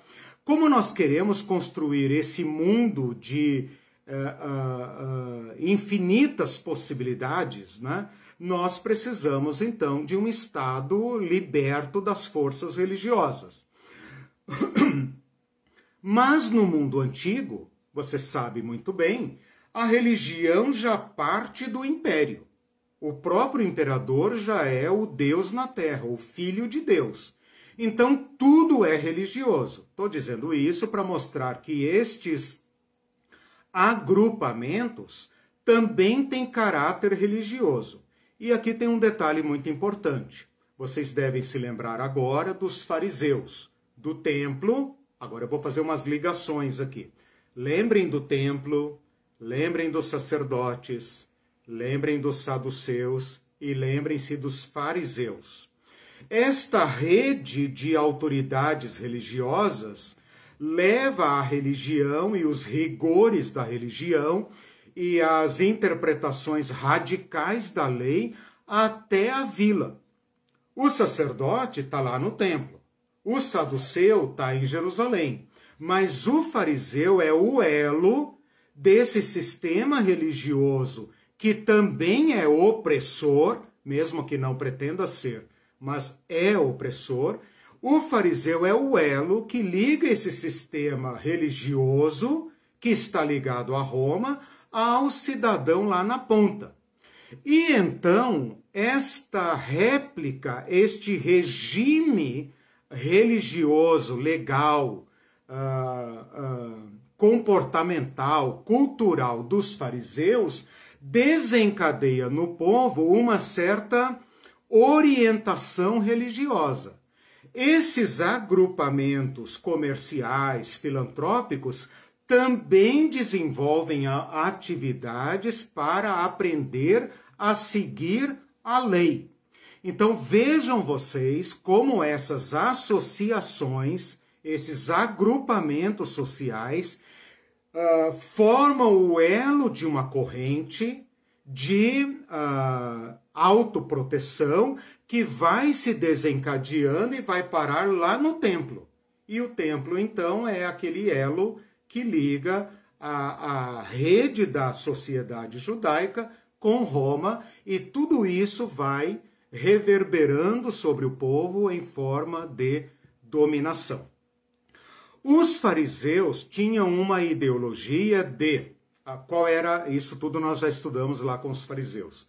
Como nós queremos construir esse mundo de uh, uh, infinitas possibilidades, né? nós precisamos então de um Estado liberto das forças religiosas. Mas no mundo antigo, você sabe muito bem, a religião já parte do império. O próprio imperador já é o Deus na terra, o Filho de Deus. Então tudo é religioso. Estou dizendo isso para mostrar que estes agrupamentos também têm caráter religioso. E aqui tem um detalhe muito importante. Vocês devem se lembrar agora dos fariseus, do templo. Agora eu vou fazer umas ligações aqui. Lembrem do templo, lembrem dos sacerdotes, Lembrem dos saduceus e lembrem-se dos fariseus. Esta rede de autoridades religiosas leva a religião e os rigores da religião e as interpretações radicais da lei até a vila. O sacerdote está lá no templo, o saduceu está em Jerusalém, mas o fariseu é o elo desse sistema religioso que também é opressor, mesmo que não pretenda ser, mas é opressor. O fariseu é o elo que liga esse sistema religioso, que está ligado a Roma, ao cidadão lá na ponta. E então, esta réplica, este regime religioso, legal, uh, uh, comportamental, cultural dos fariseus desencadeia no povo uma certa orientação religiosa. Esses agrupamentos comerciais, filantrópicos, também desenvolvem atividades para aprender a seguir a lei. Então vejam vocês como essas associações, esses agrupamentos sociais, uh, formam o elo de uma corrente de uh, autoproteção que vai se desencadeando e vai parar lá no templo. E o templo, então, é aquele elo que liga a, a rede da sociedade judaica com Roma, e tudo isso vai reverberando sobre o povo em forma de dominação. Os fariseus tinham uma ideologia de. Ah, qual era isso? Tudo nós já estudamos lá com os fariseus.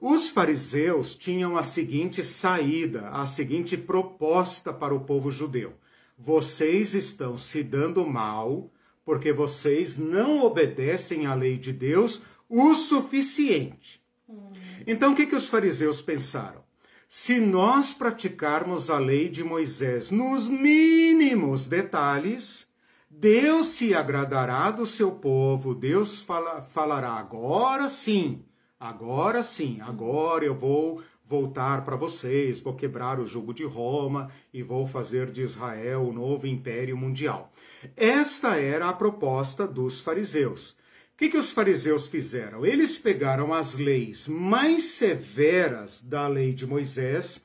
Os fariseus tinham a seguinte saída, a seguinte proposta para o povo judeu: vocês estão se dando mal porque vocês não obedecem à lei de Deus o suficiente. Então, o que, que os fariseus pensaram? Se nós praticarmos a lei de Moisés nos mínimos detalhes, Deus se agradará do seu povo, Deus fala, falará agora sim, agora sim, agora eu vou voltar para vocês, vou quebrar o jugo de Roma e vou fazer de Israel o novo império mundial. Esta era a proposta dos fariseus. O que, que os fariseus fizeram? Eles pegaram as leis mais severas da lei de Moisés,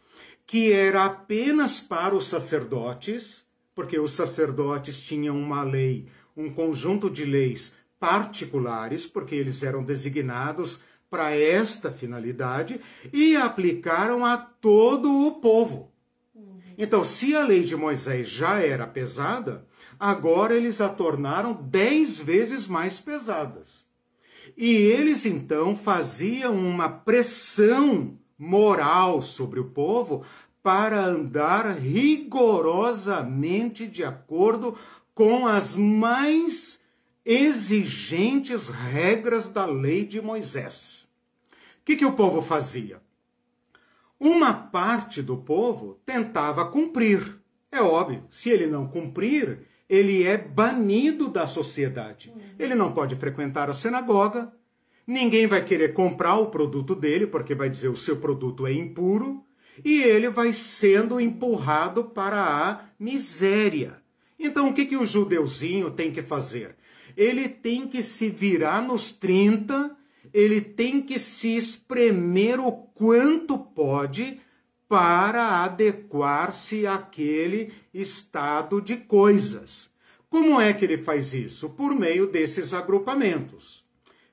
que era apenas para os sacerdotes, porque os sacerdotes tinham uma lei, um conjunto de leis particulares, porque eles eram designados para esta finalidade e aplicaram a todo o povo. Então, se a lei de Moisés já era pesada, agora eles a tornaram dez vezes mais pesadas. E eles então faziam uma pressão moral sobre o povo para andar rigorosamente de acordo com as mais exigentes regras da lei de Moisés. O que, que o povo fazia? Uma parte do povo tentava cumprir. É óbvio, se ele não cumprir, ele é banido da sociedade. Ele não pode frequentar a sinagoga, ninguém vai querer comprar o produto dele, porque vai dizer o seu produto é impuro, e ele vai sendo empurrado para a miséria. Então, o que, que o judeuzinho tem que fazer? ele tem que se virar nos 30, ele tem que se espremer o quanto pode para adequar-se àquele estado de coisas. Como é que ele faz isso? Por meio desses agrupamentos.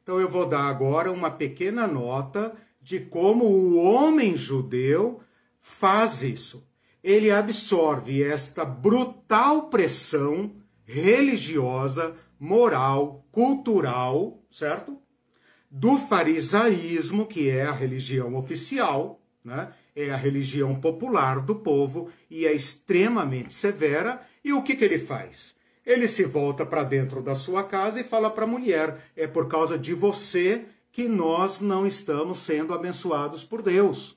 Então eu vou dar agora uma pequena nota de como o homem judeu faz isso. Ele absorve esta brutal pressão religiosa moral, cultural, certo? Do farisaísmo, que é a religião oficial, né? É a religião popular do povo e é extremamente severa. E o que, que ele faz? Ele se volta para dentro da sua casa e fala para a mulher: é por causa de você que nós não estamos sendo abençoados por Deus.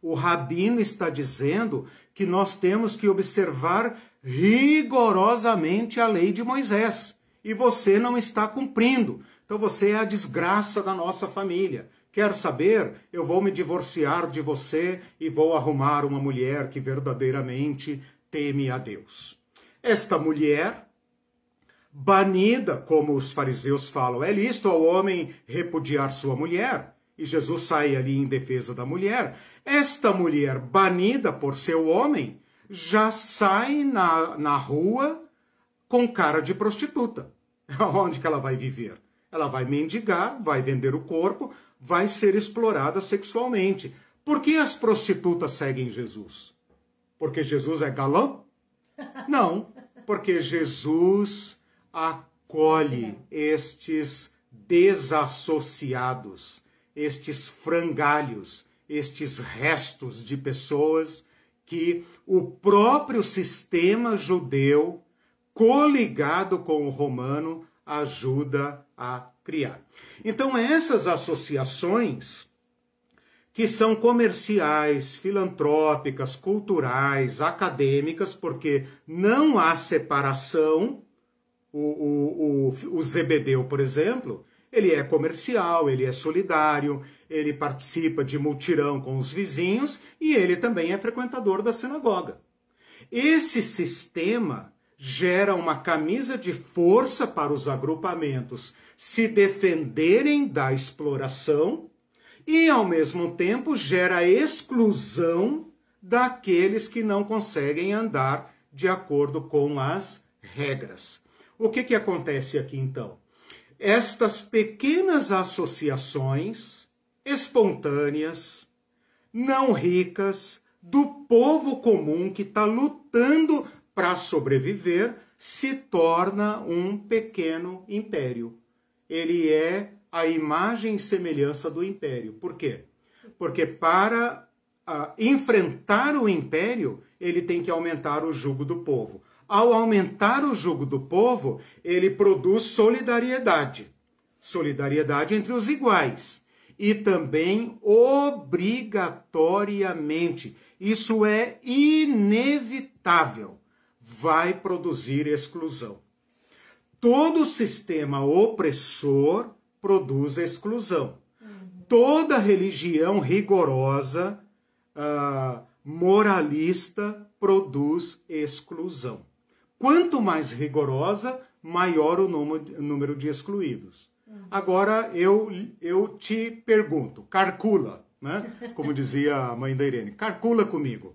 O rabino está dizendo que nós temos que observar rigorosamente a lei de Moisés e você não está cumprindo. Então você é a desgraça da nossa família. Quer saber? Eu vou me divorciar de você e vou arrumar uma mulher que verdadeiramente teme a Deus. Esta mulher, banida, como os fariseus falam, é lícito ao homem repudiar sua mulher. E Jesus sai ali em defesa da mulher. Esta mulher, banida por seu homem, já sai na, na rua com cara de prostituta. Onde que ela vai viver? Ela vai mendigar, vai vender o corpo, vai ser explorada sexualmente. Por que as prostitutas seguem Jesus? Porque Jesus é galã? Não, porque Jesus acolhe estes desassociados, estes frangalhos, estes restos de pessoas que o próprio sistema judeu coligado com o romano, ajuda a criar. Então, essas associações, que são comerciais, filantrópicas, culturais, acadêmicas, porque não há separação. O, o, o, o por exemplo, ele é comercial, ele é solidário, ele participa de multirão com os vizinhos e ele também é frequentador da sinagoga. Esse sistema gera uma camisa de força para os agrupamentos se defenderem da exploração e, ao mesmo tempo, gera exclusão daqueles que não conseguem andar de acordo com as regras. O que, que acontece aqui então? Estas pequenas associações espontâneas, não ricas, do povo comum que está lutando para sobreviver, se torna um pequeno império. Ele é a imagem e semelhança do império. Por quê? Porque para uh, enfrentar o império, ele tem que aumentar o jugo do povo. Ao aumentar o jugo do povo, ele produz solidariedade. Solidariedade entre os iguais. E também obrigatoriamente. Isso é inevitável. Vai produzir exclusão. Todo sistema opressor produz exclusão. Toda religião rigorosa, uh, moralista, produz exclusão. Quanto mais rigorosa, maior o número de excluídos. Agora eu, eu te pergunto, calcula, né? como dizia a mãe da Irene, calcula comigo.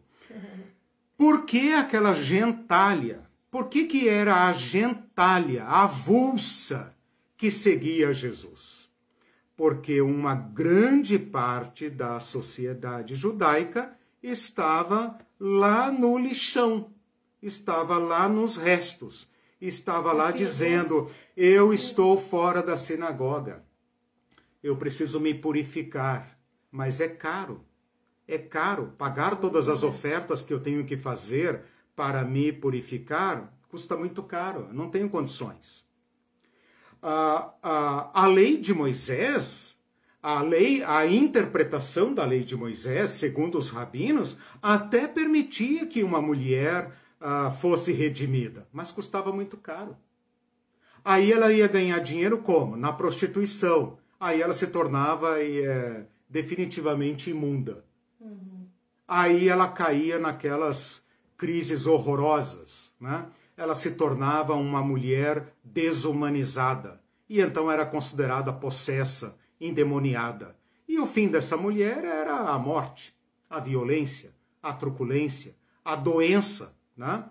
Por que aquela gentalha? Por que, que era a gentalha, a avulsa, que seguia Jesus? Porque uma grande parte da sociedade judaica estava lá no lixão, estava lá nos restos, estava lá dizendo: Eu estou fora da sinagoga, eu preciso me purificar, mas é caro. É caro pagar todas as ofertas que eu tenho que fazer para me purificar, custa muito caro, não tenho condições. A, a, a lei de Moisés, a lei, a interpretação da lei de Moisés, segundo os rabinos, até permitia que uma mulher uh, fosse redimida, mas custava muito caro. Aí ela ia ganhar dinheiro como? Na prostituição. Aí ela se tornava é, definitivamente imunda. Aí ela caía naquelas crises horrorosas, né? Ela se tornava uma mulher desumanizada e então era considerada possessa, endemoniada. E o fim dessa mulher era a morte, a violência, a truculência, a doença, né?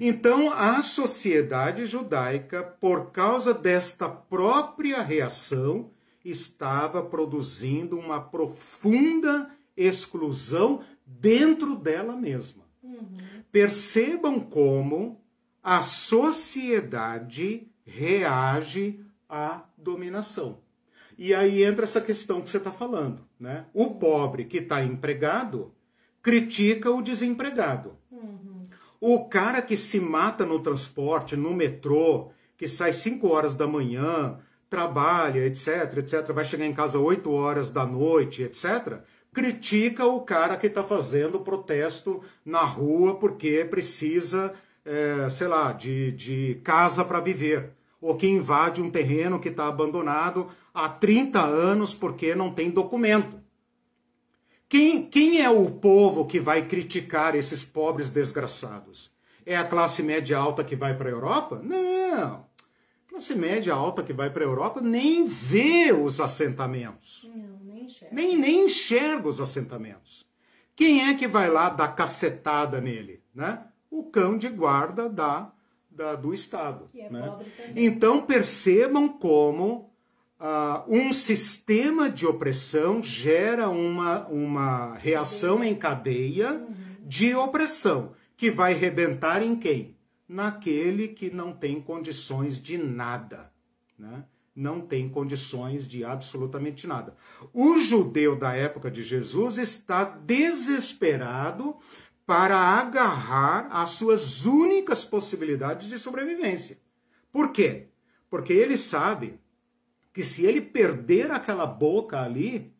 Então, a sociedade judaica, por causa desta própria reação, estava produzindo uma profunda exclusão dentro dela mesma. Uhum. Percebam como a sociedade reage à dominação. E aí entra essa questão que você está falando. Né? O pobre que está empregado critica o desempregado. Uhum. O cara que se mata no transporte, no metrô, que sai 5 horas da manhã, trabalha, etc, etc, vai chegar em casa 8 horas da noite, etc, critica o cara que está fazendo protesto na rua porque precisa, é, sei lá, de, de casa para viver. Ou que invade um terreno que está abandonado há 30 anos porque não tem documento. Quem, quem é o povo que vai criticar esses pobres desgraçados? É a classe média alta que vai para a Europa? Não. Classe média alta que vai para a Europa nem vê os assentamentos. Não, nem enxerga. Nem, nem enxerga os assentamentos. Quem é que vai lá dar cacetada nele? Né? O cão de guarda da, da do Estado. É né? Então percebam como uh, um sistema de opressão gera uma, uma reação em cadeia uhum. de opressão, que vai rebentar em quem? Naquele que não tem condições de nada. Né? Não tem condições de absolutamente nada. O judeu da época de Jesus está desesperado para agarrar as suas únicas possibilidades de sobrevivência. Por quê? Porque ele sabe que se ele perder aquela boca ali,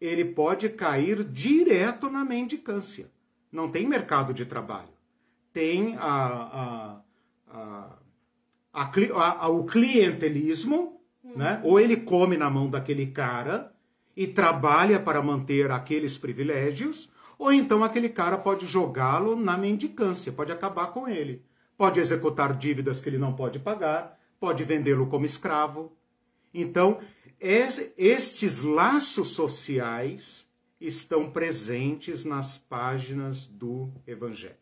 ele pode cair direto na mendicância. Não tem mercado de trabalho. Tem a, a, a, o clientelismo. Né? ou ele come na mão daquele cara e trabalha para manter aqueles privilégios, ou então aquele cara pode jogá-lo na mendicância, pode acabar com ele. Pode executar dívidas que ele não pode pagar, pode vendê-lo como escravo, então, estes laços sociais estão presentes nas páginas do Evangelho.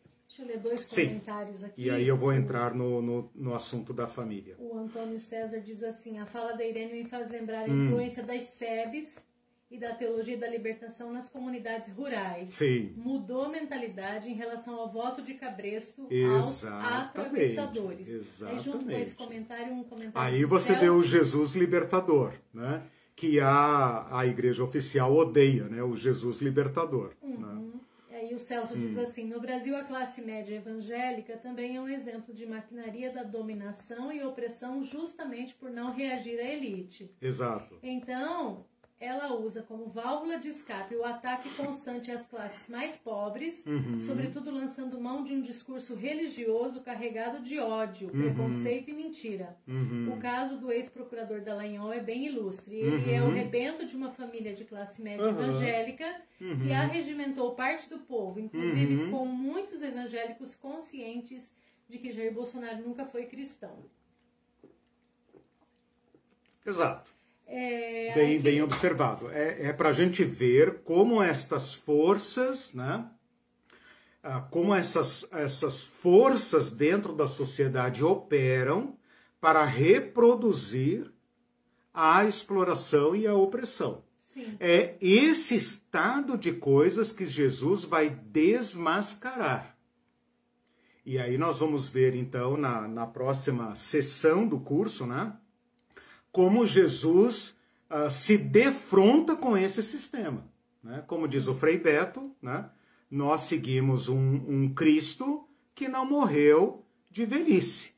Eu ler dois comentários Sim. aqui. E aí eu vou entrar no, no, no, assunto da família. O Antônio César diz assim: a fala da Irene me faz lembrar a hum. influência das SEBs e da teologia da libertação nas comunidades rurais. Sim. Mudou a mentalidade em relação ao voto de cabresto Exatamente. aos atravessadores. Exatamente. Aí junto com esse comentário, um comentário Aí você vê o Jesus libertador, né? Que a, a igreja oficial odeia, né? O Jesus libertador. Uhum. Né? O Celso hum. diz assim: no Brasil, a classe média evangélica também é um exemplo de maquinaria da dominação e opressão, justamente por não reagir à elite. Exato. Então, ela usa como válvula de escape o ataque constante às classes mais pobres, uhum. sobretudo lançando mão de um discurso religioso carregado de ódio, uhum. preconceito e mentira. Uhum. O caso do ex-procurador Dallagnol é bem ilustre. Ele é o uhum. rebento de uma família de classe média evangélica que uhum. arregimentou parte do povo, inclusive uhum. com muitos evangélicos conscientes de que Jair Bolsonaro nunca foi cristão. Exato. É, bem, bem observado. É, é para a gente ver como estas forças, né? Ah, como essas, essas forças dentro da sociedade operam para reproduzir a exploração e a opressão. Sim. É esse estado de coisas que Jesus vai desmascarar. E aí nós vamos ver, então, na, na próxima sessão do curso, né? Como Jesus uh, se defronta com esse sistema. Né? Como diz o Frei Beto, né? nós seguimos um, um, Cristo que não morreu de velhice.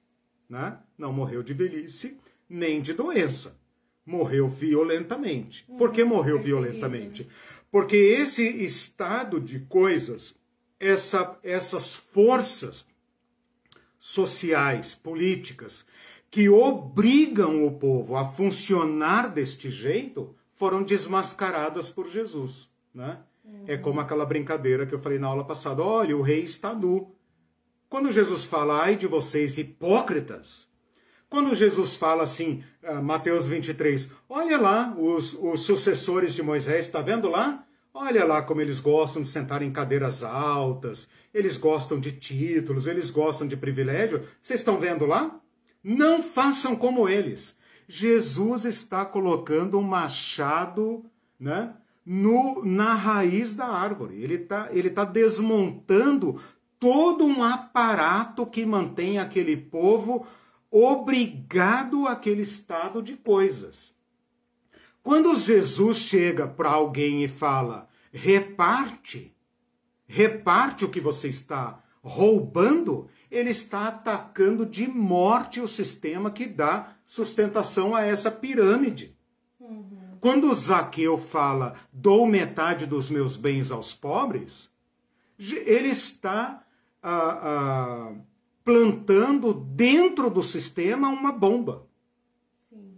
Né? Não morreu de velhice nem de doença. Morreu violentamente. Por que morreu violentamente? Porque esse estado de coisas, essa, essas forças sociais, políticas, que obrigam o povo a funcionar deste jeito foram desmascaradas por Jesus. Né? Uhum. É como aquela brincadeira que eu falei na aula passada: olha, o rei está nu. Quando Jesus fala, ai de vocês hipócritas, quando Jesus fala assim, uh, Mateus 23, olha lá, os, os sucessores de Moisés, está vendo lá? Olha lá como eles gostam de sentar em cadeiras altas, eles gostam de títulos, eles gostam de privilégio. Vocês estão vendo lá? Não façam como eles. Jesus está colocando um machado né, no, na raiz da árvore. Ele está ele tá desmontando todo um aparato que mantém aquele povo obrigado àquele estado de coisas. Quando Jesus chega para alguém e fala, reparte, reparte o que você está roubando, ele está atacando de morte o sistema que dá sustentação a essa pirâmide. Uhum. Quando Zaqueu fala, dou metade dos meus bens aos pobres, ele está ah, ah, plantando dentro do sistema uma bomba. Sim.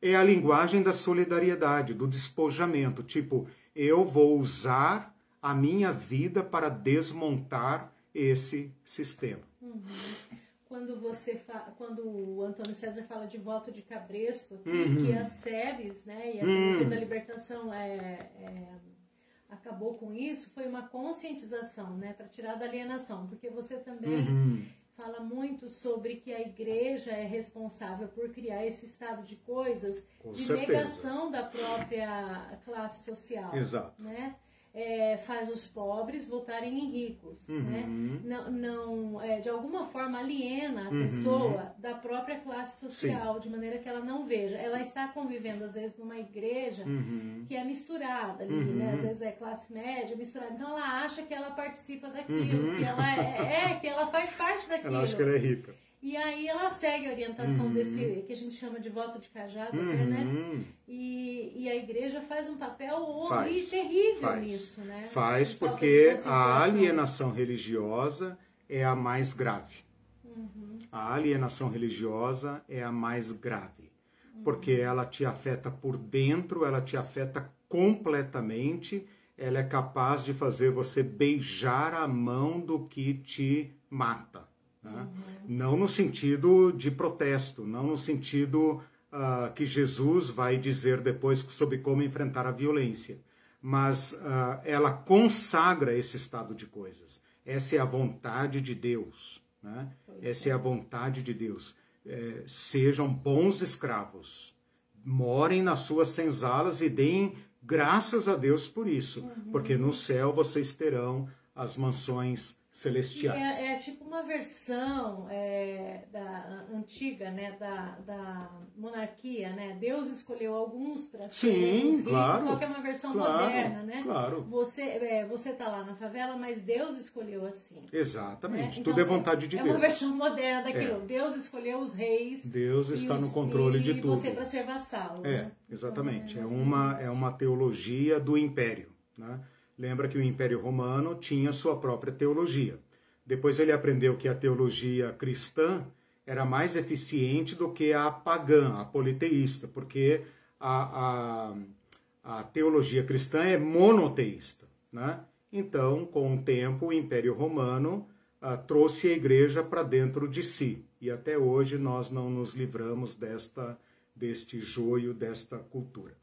É a linguagem da solidariedade, do despojamento. Tipo, eu vou usar a minha vida para desmontar esse sistema. Uhum. Quando você fa... quando o Antônio César fala de voto de cabresto, uhum. que as SEBs, né, e a uhum. da Libertação é, é, acabou com isso, foi uma conscientização, né, para tirar da alienação, porque você também uhum. fala muito sobre que a igreja é responsável por criar esse estado de coisas com de certeza. negação da própria classe social, Exato. né? É, faz os pobres votarem em ricos, uhum. né? Não, não é, de alguma forma aliena a uhum. pessoa da própria classe social, Sim. de maneira que ela não veja. Ela está convivendo às vezes numa igreja uhum. que é misturada ali, né? Às uhum. vezes é classe média misturada. Então ela acha que ela participa daquilo, uhum. que ela é, é, que ela faz parte daquilo. Ela acha que ela é rica. E aí ela segue a orientação uhum. desse, que a gente chama de voto de cajado, uhum. né? E, e a igreja faz um papel faz, terrível faz. nisso, né? Faz porque a alienação religiosa é a mais grave. Uhum. A alienação religiosa é a mais grave. Porque uhum. ela te afeta por dentro, ela te afeta completamente, ela é capaz de fazer você beijar a mão do que te mata. Né? Uhum. Não no sentido de protesto, não no sentido uh, que Jesus vai dizer depois sobre como enfrentar a violência, mas uh, ela consagra esse estado de coisas. Essa é a vontade de Deus. Né? Essa é a vontade de Deus. É, sejam bons escravos, morem nas suas senzalas e deem graças a Deus por isso, uhum. porque no céu vocês terão as mansões celestiais. É, é, tipo uma versão é, da antiga, né, da, da monarquia, né? Deus escolheu alguns para serem os claro, só que é uma versão claro, moderna, né? Claro. Você é, você tá lá na favela, mas Deus escolheu assim. Exatamente. Né? Tudo então, é vontade de é Deus. É uma versão moderna daquilo. É. Deus escolheu os reis. Deus está os, no controle e de tudo. E você para ser vassalo. É, né? exatamente. Então, é uma é uma teologia do império, né? Lembra que o Império Romano tinha sua própria teologia. Depois ele aprendeu que a teologia cristã era mais eficiente do que a pagã, a politeísta, porque a, a, a teologia cristã é monoteísta. Né? Então, com o tempo, o Império Romano ah, trouxe a igreja para dentro de si. E até hoje nós não nos livramos desta, deste joio, desta cultura.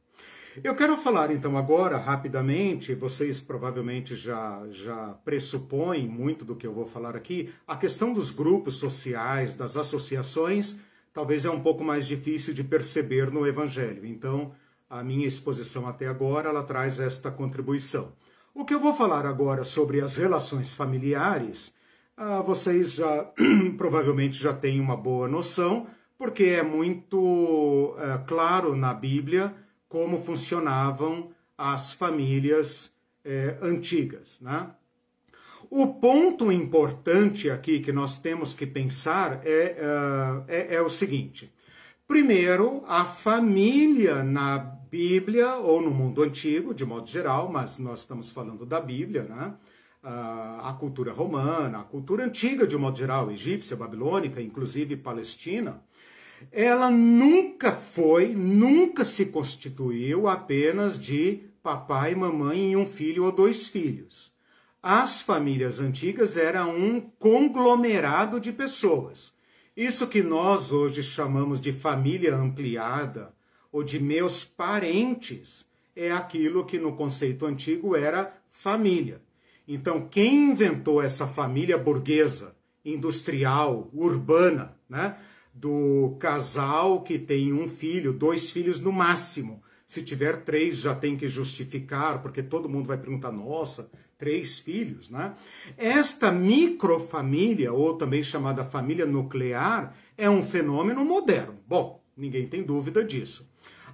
Eu quero falar então agora, rapidamente, vocês provavelmente já, já pressupõem muito do que eu vou falar aqui, a questão dos grupos sociais, das associações, talvez é um pouco mais difícil de perceber no Evangelho. Então, a minha exposição até agora, ela traz esta contribuição. O que eu vou falar agora sobre as relações familiares, ah, vocês já, provavelmente já têm uma boa noção, porque é muito é, claro na Bíblia como funcionavam as famílias é, antigas. Né? O ponto importante aqui que nós temos que pensar é, uh, é, é, o seguinte: primeiro, a família na Bíblia ou no mundo antigo, de modo geral, mas nós estamos falando da Bíblia, né? A cultura romana, a cultura antiga, de modo geral, egípcia, babilônica, inclusive palestina, ela nunca foi, nunca se constituiu apenas de papai, mamãe e um filho ou dois filhos. As famílias antigas eram um conglomerado de pessoas. Isso que nós hoje chamamos de família ampliada ou de meus parentes é aquilo que no conceito antigo era família. Então, quem inventou essa família burguesa, industrial, urbana, né? Do casal que tem um filho, dois filhos no máximo. Se tiver três, já tem que justificar, porque todo mundo vai perguntar: nossa, três filhos, né? Esta microfamília, ou também chamada família nuclear, é um fenômeno moderno. Bom, ninguém tem dúvida disso.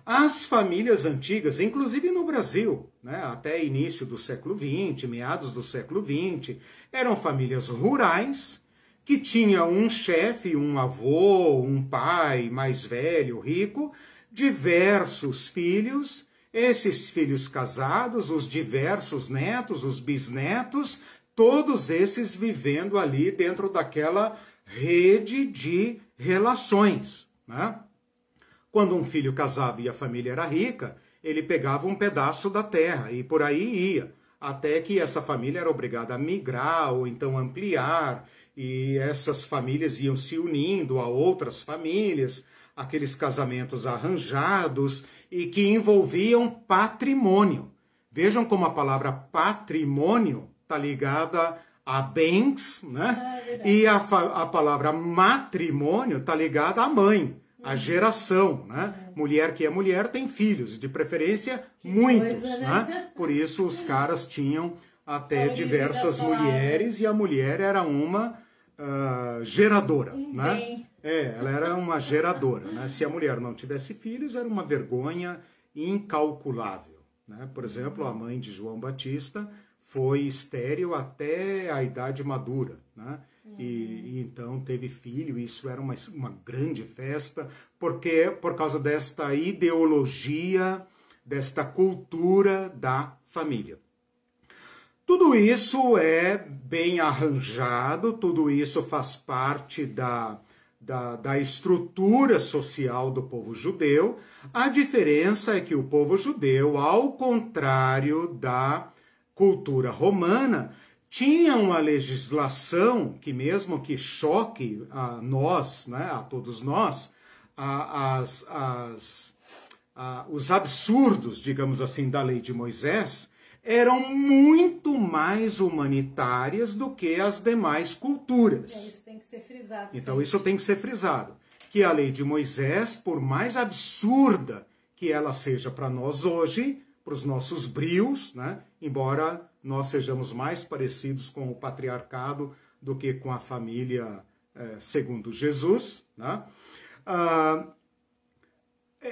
As famílias antigas, inclusive no Brasil, né, até início do século XX, meados do século XX, eram famílias rurais que tinha um chefe, um avô, um pai mais velho, rico, diversos filhos, esses filhos casados, os diversos netos, os bisnetos, todos esses vivendo ali dentro daquela rede de relações. Né? Quando um filho casava e a família era rica, ele pegava um pedaço da terra e por aí ia, até que essa família era obrigada a migrar ou então ampliar e essas famílias iam se unindo a outras famílias, aqueles casamentos arranjados e que envolviam patrimônio. Vejam como a palavra patrimônio está ligada a bens, né? É e a, a palavra matrimônio está ligada à mãe, à uhum. geração, né? É. Mulher que é mulher tem filhos, de preferência que muitos, coisa, né? né? Por isso os caras tinham até diversas mulheres e a mulher era uma uh, geradora, um né? Bem. É, ela era uma geradora, né? Se a mulher não tivesse filhos, era uma vergonha incalculável, né? Por exemplo, a mãe de João Batista foi estéril até a idade madura, né? E, e, então teve filho, isso era uma, uma grande festa, porque por causa desta ideologia, desta cultura da família. Tudo isso é bem arranjado, tudo isso faz parte da, da, da, estrutura social do povo judeu. A diferença é que o povo judeu, ao contrário da cultura romana, tinha uma legislação que, mesmo que choque a nós, né, a todos nós, a, as, as, a, os absurdos, digamos assim, da lei de Moisés, eram muito mais humanitárias do que as demais culturas. É, isso tem que ser frisado. Então, sempre. isso tem que ser frisado. Que a lei de Moisés, por mais absurda que ela seja para nós hoje, para os nossos brios, né? embora nós sejamos mais parecidos com o patriarcado do que com a família é, segundo Jesus. Né? Ah,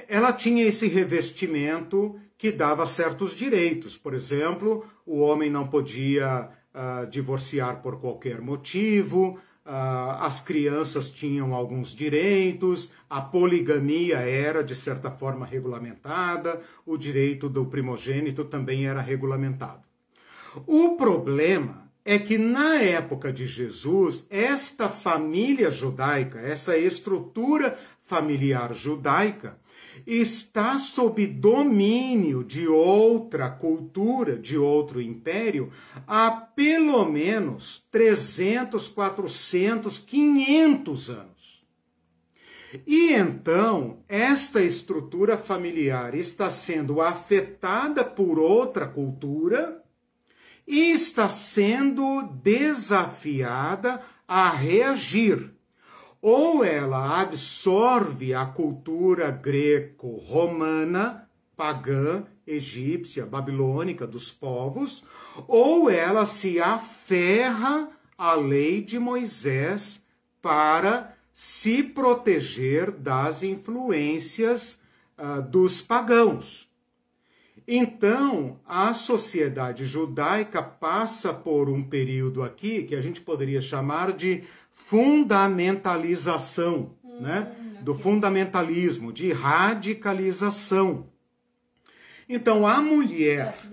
ela tinha esse revestimento que dava certos direitos. Por exemplo, o homem não podia uh, divorciar por qualquer motivo, uh, as crianças tinham alguns direitos, a poligamia era, de certa forma, regulamentada, o direito do primogênito também era regulamentado. O problema é que na época de Jesus, esta família judaica, essa estrutura familiar judaica, está sob domínio de outra cultura, de outro império, há pelo menos 300, 400, 500 anos. E então, esta estrutura familiar está sendo afetada por outra cultura e está sendo desafiada a reagir ou ela absorve a cultura greco-romana, pagã, egípcia, babilônica dos povos, ou ela se aferra à lei de Moisés para se proteger das influências uh, dos pagãos. Então, a sociedade judaica passa por um período aqui que a gente poderia chamar de fundamentalização, hum, né? Okay. Do fundamentalismo, de radicalização. Então a mulher, das,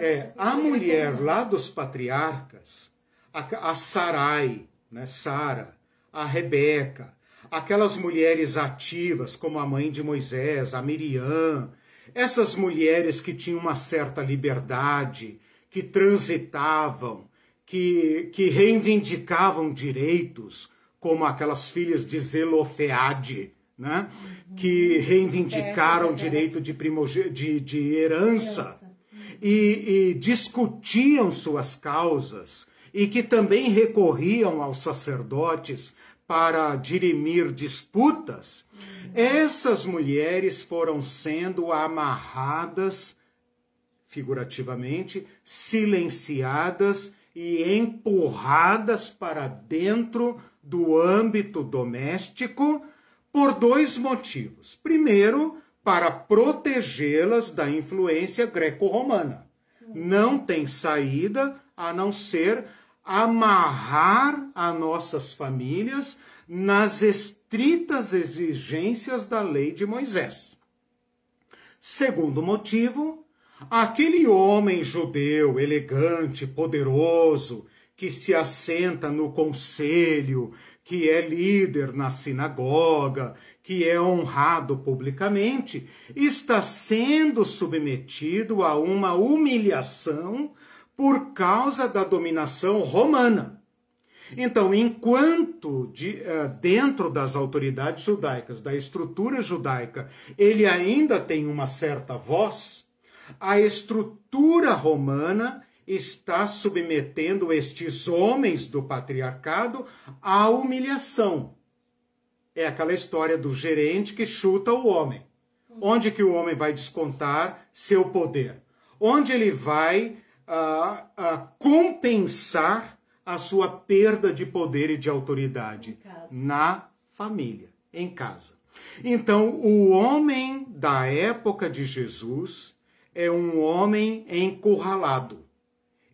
é, a mulher lá dos patriarcas, a, a Sarai, né, Sara, a Rebeca, aquelas mulheres ativas como a mãe de Moisés, a Miriam, essas mulheres que tinham uma certa liberdade, que transitavam, que, que reivindicavam direitos, como aquelas filhas de Zelofeade, né? que reivindicaram direito de, de, de herança. E, e discutiam suas causas e que também recorriam aos sacerdotes para dirimir disputas, essas mulheres foram sendo amarradas, figurativamente, silenciadas e empurradas para dentro do âmbito doméstico por dois motivos. Primeiro, para protegê-las da influência greco-romana. Não tem saída a não ser amarrar as nossas famílias nas estritas exigências da lei de Moisés. Segundo motivo, Aquele homem judeu elegante, poderoso, que se assenta no conselho, que é líder na sinagoga, que é honrado publicamente, está sendo submetido a uma humilhação por causa da dominação romana. Então, enquanto de, uh, dentro das autoridades judaicas, da estrutura judaica, ele ainda tem uma certa voz, a estrutura romana está submetendo estes homens do patriarcado à humilhação. É aquela história do gerente que chuta o homem. Onde que o homem vai descontar seu poder? Onde ele vai uh, uh, compensar a sua perda de poder e de autoridade? Na família, em casa. Então, o homem da época de Jesus é um homem encurralado.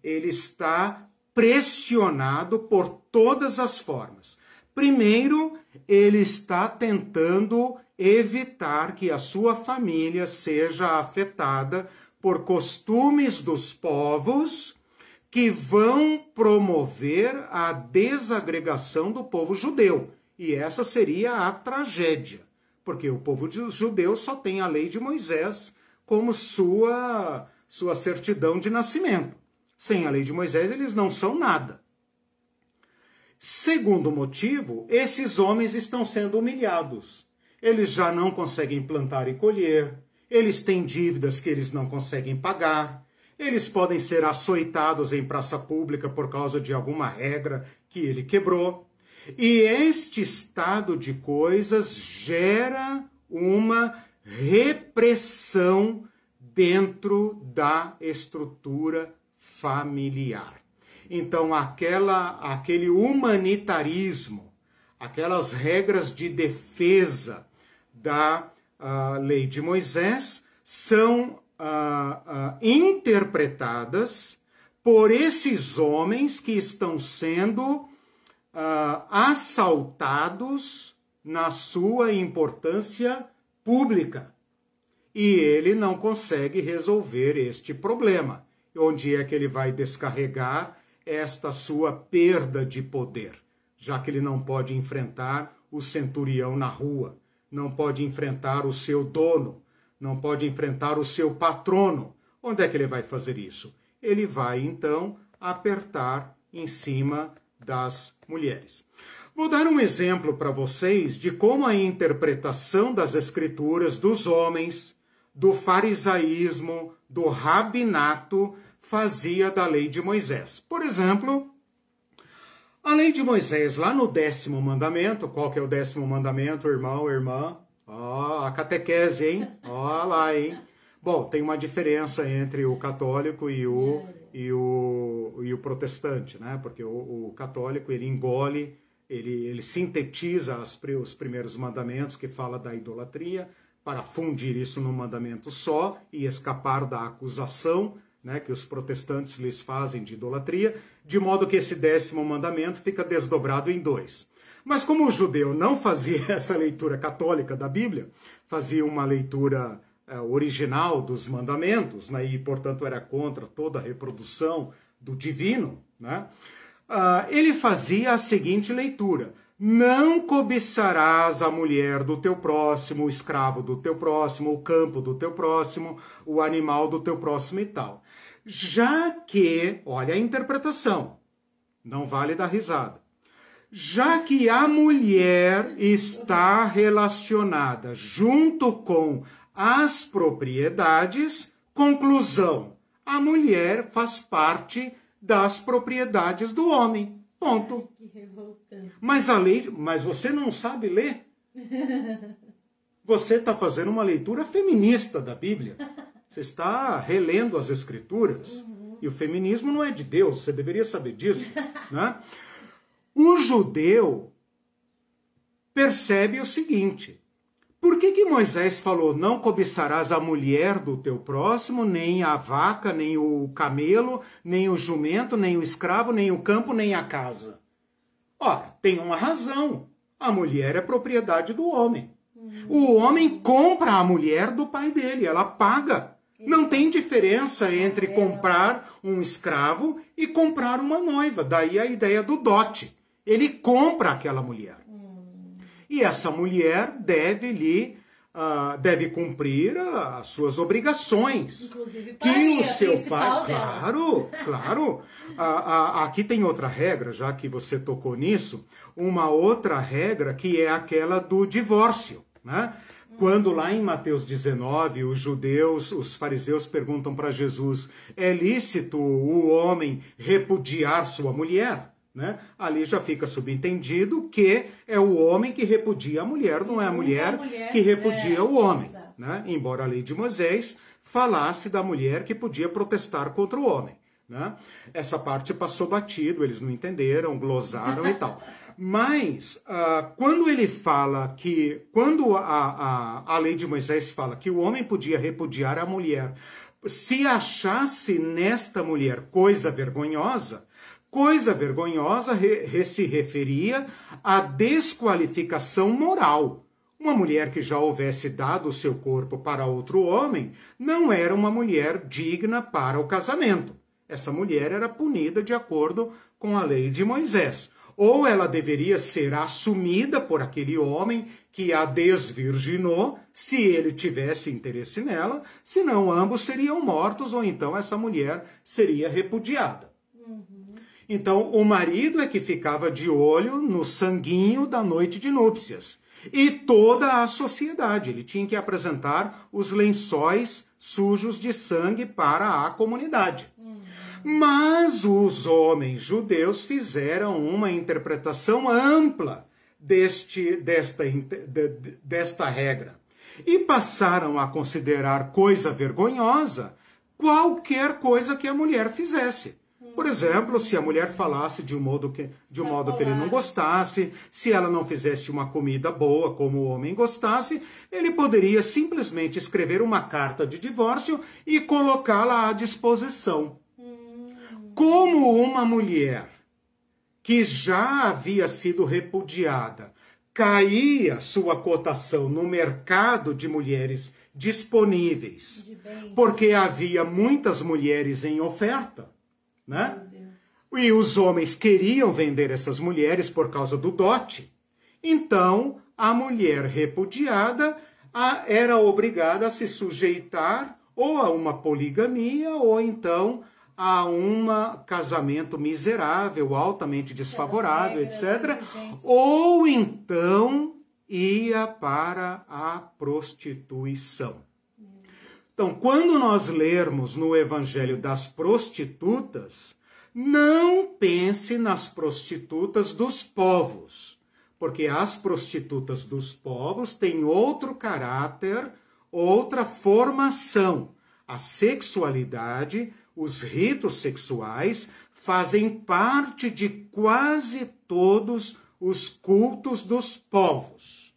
Ele está pressionado por todas as formas. Primeiro, ele está tentando evitar que a sua família seja afetada por costumes dos povos que vão promover a desagregação do povo judeu. E essa seria a tragédia, porque o povo judeu só tem a lei de Moisés como sua, sua certidão de nascimento. Sem a lei de Moisés, eles não são nada. Segundo motivo, esses homens estão sendo humilhados. Eles já não conseguem plantar e colher, eles têm dívidas que eles não conseguem pagar, eles podem ser açoitados em praça pública por causa de alguma regra que ele quebrou. E este estado de coisas gera uma repressão dentro da estrutura familiar. Então, aquela, aquele humanitarismo, aquelas regras de defesa da uh, lei de Moisés são uh, uh, interpretadas por esses homens que estão sendo assaltados na sua importância pública. E ele não consegue resolver este problema. Onde é que ele vai descarregar esta sua perda de poder? Já que ele não pode enfrentar o centurião na rua, não pode enfrentar o seu dono, não pode enfrentar o seu patrono. Onde é que ele vai fazer isso? Ele vai então apertar em cima das mulheres. Vou dar um exemplo para vocês de como a interpretação das escrituras dos homens, do farisaísmo, do rabinato fazia da lei de Moisés. Por exemplo, a lei de Moisés, lá no décimo mandamento, qual que é o décimo mandamento, irmão, irmã? Ó, oh, a catequese, hein? Ó oh, lá, hein? Bom, tem uma diferença entre o católico e o, e o, e o protestante, né? Porque o, o católico, ele engole, ele, ele sintetiza as, os primeiros mandamentos que fala da idolatria para fundir isso num mandamento só e escapar da acusação né, que os protestantes lhes fazem de idolatria, de modo que esse décimo mandamento fica desdobrado em dois. Mas como o judeu não fazia essa leitura católica da Bíblia, fazia uma leitura é, original dos mandamentos, né, e portanto era contra toda a reprodução do divino, né, uh, ele fazia a seguinte leitura: não cobiçarás a mulher do teu próximo, o escravo do teu próximo, o campo do teu próximo, o animal do teu próximo e tal. Já que, olha a interpretação, não vale dar risada. Já que a mulher está relacionada junto com as propriedades, conclusão: a mulher faz parte das propriedades do homem. Ponto. Mas a lei, mas você não sabe ler? Você está fazendo uma leitura feminista da Bíblia. Você está relendo as escrituras. Uhum. E o feminismo não é de Deus, você deveria saber disso. né? O judeu percebe o seguinte: por que, que Moisés falou: não cobiçarás a mulher do teu próximo, nem a vaca, nem o camelo, nem o jumento, nem o escravo, nem o campo, nem a casa? Ora, tem uma razão. A mulher é propriedade do homem. Uhum. O homem compra a mulher do pai dele, ela paga. Não tem diferença entre comprar um escravo e comprar uma noiva. Daí a ideia do dote. Ele compra aquela mulher. E essa mulher deve lhe uh, deve cumprir as suas obrigações. Inclusive que o seu pai, claro, claro. Uh, uh, aqui tem outra regra, já que você tocou nisso, uma outra regra que é aquela do divórcio, né? Quando lá em Mateus 19, os judeus, os fariseus perguntam para Jesus: é lícito o homem repudiar sua mulher? Né? Ali já fica subentendido que é o homem que repudia a mulher, não é a mulher, a mulher que repudia é, o homem. Né? Embora a lei de Moisés falasse da mulher que podia protestar contra o homem. Né? Essa parte passou batido, eles não entenderam, glosaram e tal. Mas, uh, quando ele fala que, quando a, a, a lei de Moisés fala que o homem podia repudiar a mulher, se achasse nesta mulher coisa vergonhosa, Coisa vergonhosa re, re, se referia à desqualificação moral. Uma mulher que já houvesse dado o seu corpo para outro homem não era uma mulher digna para o casamento. Essa mulher era punida de acordo com a lei de Moisés. Ou ela deveria ser assumida por aquele homem que a desvirginou, se ele tivesse interesse nela, senão ambos seriam mortos, ou então essa mulher seria repudiada. Então, o marido é que ficava de olho no sanguinho da noite de núpcias. E toda a sociedade. Ele tinha que apresentar os lençóis sujos de sangue para a comunidade. Mas os homens judeus fizeram uma interpretação ampla deste, desta, desta regra e passaram a considerar coisa vergonhosa qualquer coisa que a mulher fizesse. Por exemplo, se a mulher falasse de um modo que, de um modo que ele não gostasse, se ela não fizesse uma comida boa como o homem gostasse, ele poderia simplesmente escrever uma carta de divórcio e colocá-la à disposição. Como uma mulher que já havia sido repudiada caía sua cotação no mercado de mulheres disponíveis, porque havia muitas mulheres em oferta, né? E os homens queriam vender essas mulheres por causa do dote. Então, a mulher repudiada era obrigada a se sujeitar ou a uma poligamia ou então a um casamento miserável, altamente desfavorável, etc. Ou então ia para a prostituição. Então, quando nós lermos no Evangelho das prostitutas, não pense nas prostitutas dos povos, porque as prostitutas dos povos têm outro caráter, outra formação. A sexualidade, os ritos sexuais fazem parte de quase todos os cultos dos povos.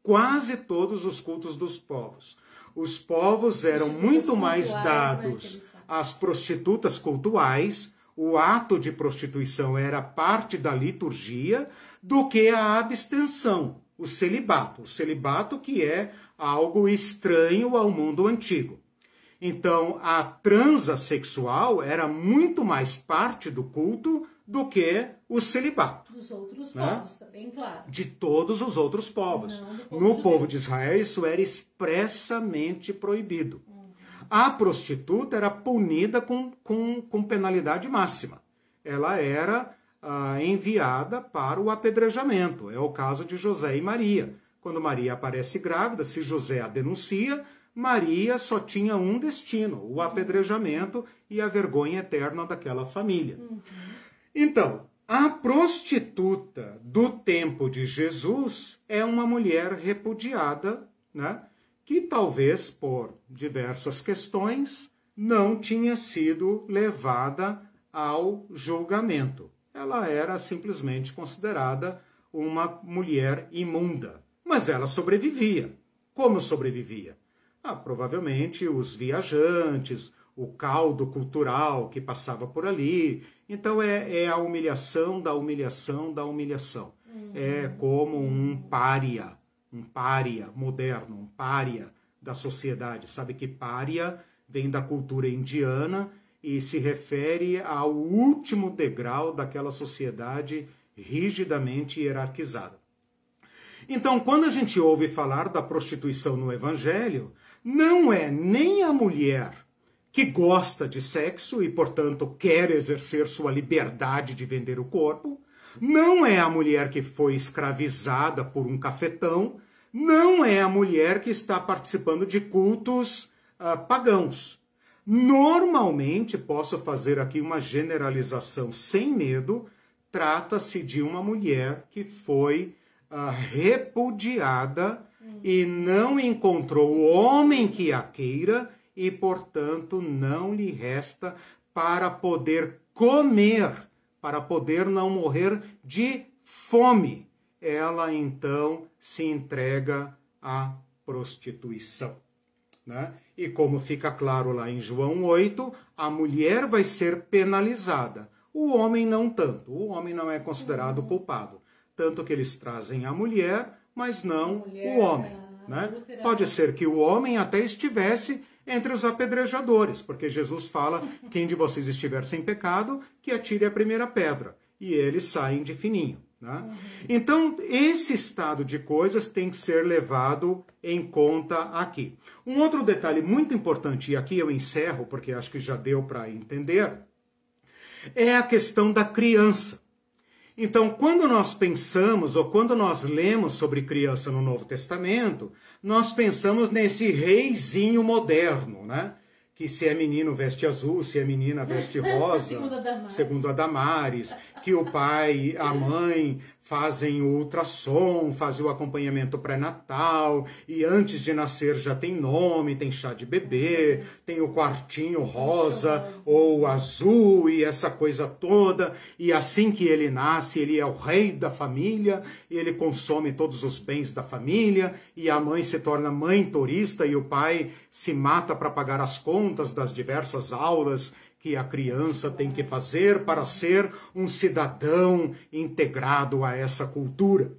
Quase todos os cultos dos povos. Os povos eram muito mais né, dados às prostitutas cultuais, o ato de prostituição era parte da liturgia, do que a abstenção, o celibato. O celibato que é algo estranho ao mundo antigo. Então, a transa sexual era muito mais parte do culto do que o celibato. Dos outros né? povos, também, tá claro. De todos os outros povos. Povo no povo de Israel, isso era expressamente proibido. A prostituta era punida com, com, com penalidade máxima. Ela era ah, enviada para o apedrejamento. É o caso de José e Maria. Quando Maria aparece grávida, se José a denuncia, Maria só tinha um destino: o apedrejamento e a vergonha eterna daquela família. Uhum. Então, a prostituta do tempo de Jesus é uma mulher repudiada, né? que talvez por diversas questões não tinha sido levada ao julgamento. Ela era simplesmente considerada uma mulher imunda, mas ela sobrevivia. Como sobrevivia? Ah, provavelmente os viajantes, o caldo cultural que passava por ali. Então é, é a humilhação da humilhação da humilhação. Uhum. É como um pária, um pária moderno, um pária da sociedade. Sabe que pária vem da cultura indiana e se refere ao último degrau daquela sociedade rigidamente hierarquizada. Então, quando a gente ouve falar da prostituição no Evangelho, não é nem a mulher que gosta de sexo e, portanto, quer exercer sua liberdade de vender o corpo, não é a mulher que foi escravizada por um cafetão, não é a mulher que está participando de cultos uh, pagãos. Normalmente, posso fazer aqui uma generalização sem medo, trata-se de uma mulher que foi uh, repudiada e não encontrou o homem que a queira, e portanto não lhe resta para poder comer, para poder não morrer de fome. Ela então se entrega à prostituição. Né? E como fica claro lá em João 8, a mulher vai ser penalizada, o homem não tanto. O homem não é considerado uhum. culpado. Tanto que eles trazem a mulher mas não mulher, o homem. Né? Pode ser que o homem até estivesse entre os apedrejadores, porque Jesus fala: quem de vocês estiver sem pecado, que atire a primeira pedra. E eles saem de fininho. Né? Uhum. Então, esse estado de coisas tem que ser levado em conta aqui. Um outro detalhe muito importante, e aqui eu encerro, porque acho que já deu para entender, é a questão da criança. Então, quando nós pensamos ou quando nós lemos sobre criança no Novo Testamento, nós pensamos nesse reizinho moderno, né? Que se é menino veste azul, se é menina veste rosa, segundo, a segundo a Damares, que o pai, a mãe fazem o ultrassom, fazem o acompanhamento pré-natal, e antes de nascer já tem nome, tem chá de bebê, tem o quartinho rosa ou azul e essa coisa toda, e assim que ele nasce, ele é o rei da família, e ele consome todos os bens da família, e a mãe se torna mãe turista e o pai se mata para pagar as contas das diversas aulas que a criança tem que fazer para ser um cidadão integrado a essa cultura.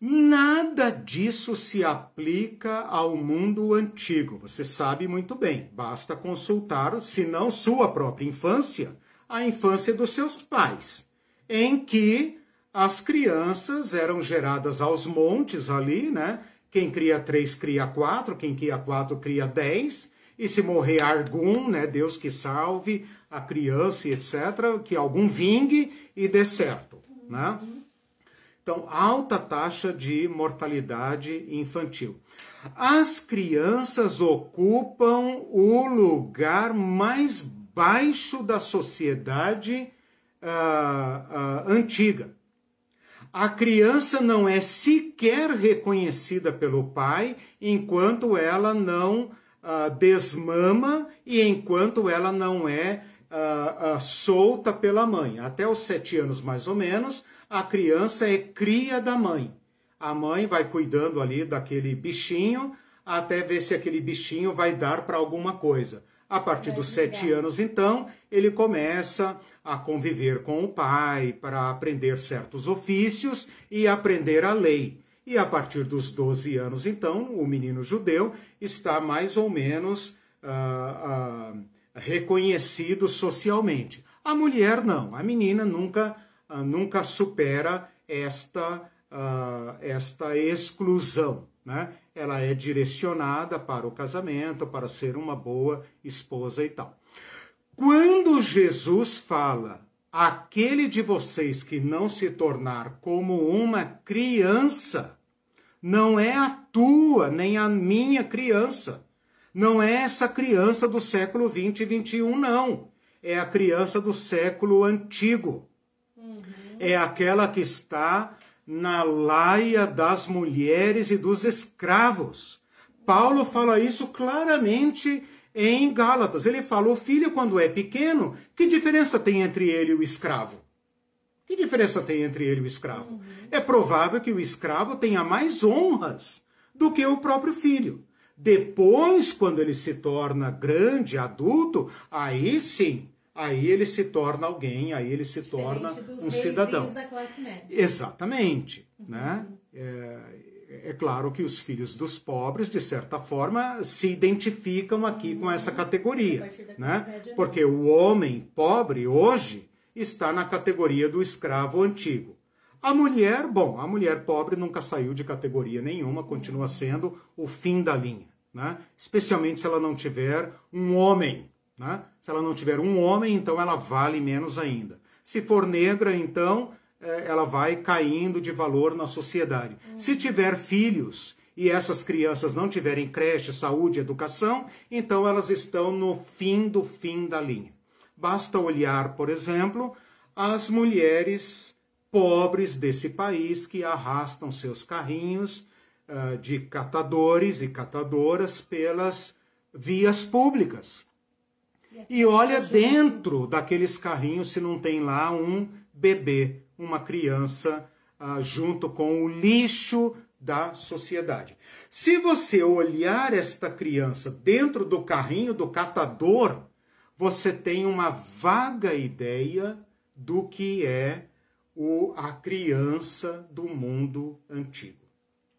Nada disso se aplica ao mundo antigo. Você sabe muito bem. Basta consultar, se não sua própria infância, a infância dos seus pais, em que as crianças eram geradas aos montes ali, né? Quem cria três cria quatro, quem cria quatro cria dez, e se morrer algum, né, Deus que salve a criança e etc., que algum vingue e dê certo, né? Então, alta taxa de mortalidade infantil. As crianças ocupam o lugar mais baixo da sociedade uh, uh, antiga. A criança não é sequer reconhecida pelo pai enquanto ela não uh, desmama e enquanto ela não é uh, solta pela mãe. Até os sete anos, mais ou menos, a criança é cria da mãe. A mãe vai cuidando ali daquele bichinho até ver se aquele bichinho vai dar para alguma coisa. A partir dos sete anos, então, ele começa a conviver com o pai para aprender certos ofícios e aprender a lei. E a partir dos 12 anos, então, o menino judeu está mais ou menos ah, ah, reconhecido socialmente. A mulher não, a menina nunca, ah, nunca supera esta, esta exclusão. Né? Ela é direcionada para o casamento, para ser uma boa esposa e tal. Quando Jesus fala aquele de vocês que não se tornar como uma criança, não é a tua nem a minha criança. Não é essa criança do século 20 e 21, não. É a criança do século antigo. Uhum. É aquela que está na laia das mulheres e dos escravos. Paulo fala isso claramente em Gálatas. Ele fala: o filho, quando é pequeno, que diferença tem entre ele e o escravo? Que diferença tem entre ele e o escravo? Uhum. É provável que o escravo tenha mais honras do que o próprio filho. Depois, quando ele se torna grande, adulto, aí sim, aí ele se torna alguém, aí ele se Diferente torna um cidadão. Da classe média. Exatamente, uhum. né? É, é claro que os filhos dos pobres, de certa forma, se identificam aqui com essa categoria, né? Porque o homem pobre hoje está na categoria do escravo antigo. A mulher, bom, a mulher pobre nunca saiu de categoria nenhuma, continua sendo o fim da linha, né? Especialmente se ela não tiver um homem, né? Se ela não tiver um homem, então ela vale menos ainda. Se for negra, então é, ela vai caindo de valor na sociedade. Uhum. Se tiver filhos e essas crianças não tiverem creche, saúde, educação, então elas estão no fim do fim da linha. Basta olhar, por exemplo, as mulheres pobres desse país que arrastam seus carrinhos uh, de catadores e catadoras pelas vias públicas. E olha dentro daqueles carrinhos se não tem lá um bebê uma criança ah, junto com o lixo da sociedade. Se você olhar esta criança dentro do carrinho do catador, você tem uma vaga ideia do que é o, a criança do mundo antigo.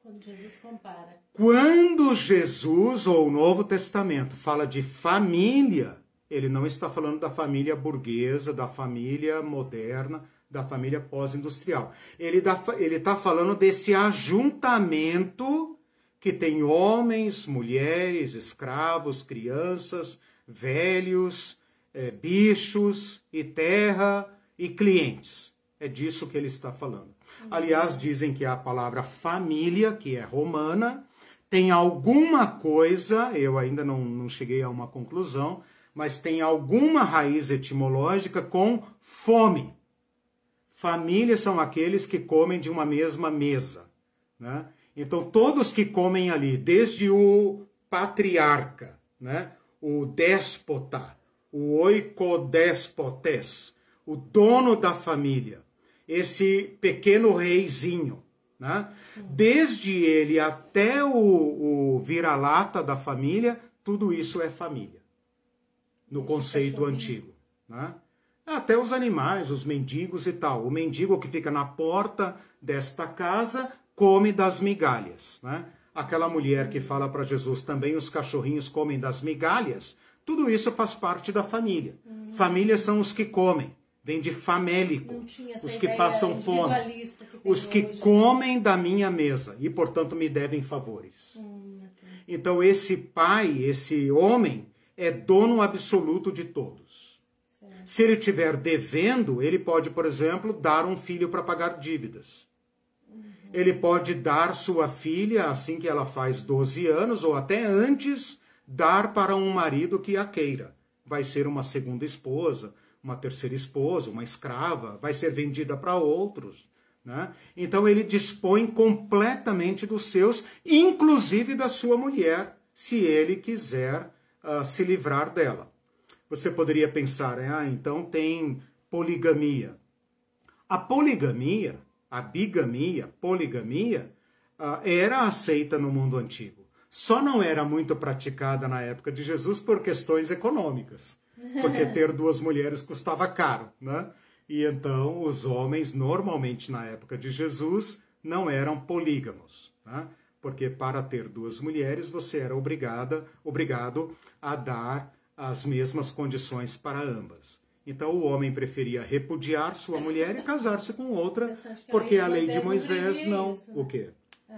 Quando Jesus compara. Quando Jesus, ou o Novo Testamento, fala de família, ele não está falando da família burguesa, da família moderna, da família pós-industrial. Ele está falando desse ajuntamento que tem homens, mulheres, escravos, crianças, velhos, é, bichos e terra e clientes. É disso que ele está falando. Aliás, dizem que a palavra família, que é romana, tem alguma coisa, eu ainda não, não cheguei a uma conclusão, mas tem alguma raiz etimológica com fome. Família são aqueles que comem de uma mesma mesa. Né? Então, todos que comem ali, desde o patriarca, né? o déspota, o oicodespotes, o dono da família, esse pequeno reizinho, né? desde ele até o, o vira-lata da família, tudo isso é família, no conceito antigo. Né? Até os animais, os mendigos e tal. O mendigo que fica na porta desta casa come das migalhas. Né? Aquela mulher que fala para Jesus também os cachorrinhos comem das migalhas. Tudo isso faz parte da família. Uhum. Família são os que comem. Vem de famélico. Os que passam fome. Que os que hoje. comem da minha mesa e, portanto, me devem favores. Hum, okay. Então, esse pai, esse homem, é dono absoluto de todos. Se ele estiver devendo, ele pode, por exemplo, dar um filho para pagar dívidas. Ele pode dar sua filha assim que ela faz 12 anos, ou até antes, dar para um marido que a queira. Vai ser uma segunda esposa, uma terceira esposa, uma escrava, vai ser vendida para outros. Né? Então ele dispõe completamente dos seus, inclusive da sua mulher, se ele quiser uh, se livrar dela. Você poderia pensar, ah, então tem poligamia. A poligamia, a bigamia, poligamia, ah, era aceita no mundo antigo. Só não era muito praticada na época de Jesus por questões econômicas. Porque ter duas mulheres custava caro, né? E então os homens, normalmente na época de Jesus, não eram polígamos, né? Porque para ter duas mulheres você era obrigada, obrigado a dar as mesmas condições para ambas. Então o homem preferia repudiar sua mulher e casar-se com outra, porque a lei de Moisés não. Isso. O quê? É,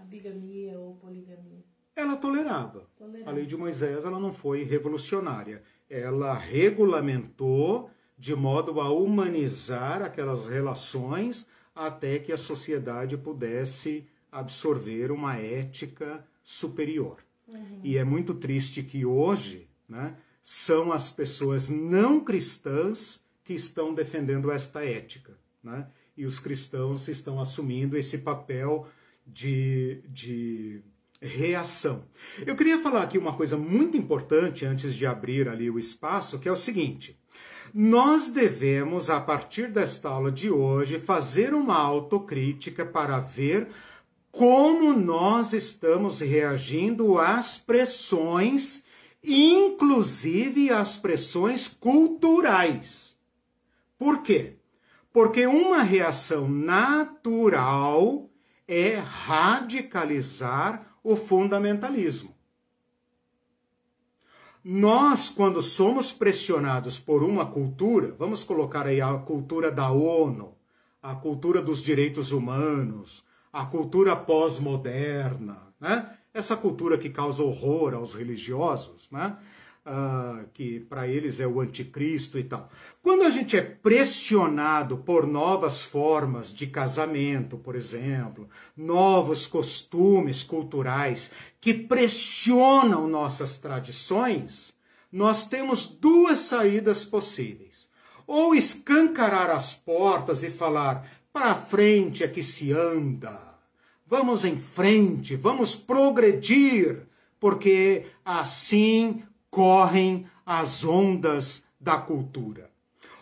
a bigamia ou poligamia. Ela tolerava. A lei de Moisés ela não foi revolucionária. Ela regulamentou de modo a humanizar aquelas relações até que a sociedade pudesse absorver uma ética superior. Uhum. E é muito triste que hoje né, são as pessoas não cristãs que estão defendendo esta ética. Né? E os cristãos estão assumindo esse papel de, de reação. Eu queria falar aqui uma coisa muito importante antes de abrir ali o espaço, que é o seguinte. Nós devemos, a partir desta aula de hoje, fazer uma autocrítica para ver como nós estamos reagindo às pressões inclusive as pressões culturais. Por quê? Porque uma reação natural é radicalizar o fundamentalismo. Nós, quando somos pressionados por uma cultura, vamos colocar aí a cultura da ONU, a cultura dos direitos humanos, a cultura pós-moderna, né? Essa cultura que causa horror aos religiosos, né? Uh, que para eles é o anticristo e tal. Quando a gente é pressionado por novas formas de casamento, por exemplo, novos costumes culturais que pressionam nossas tradições, nós temos duas saídas possíveis. Ou escancarar as portas e falar para frente é que se anda Vamos em frente, vamos progredir, porque assim correm as ondas da cultura.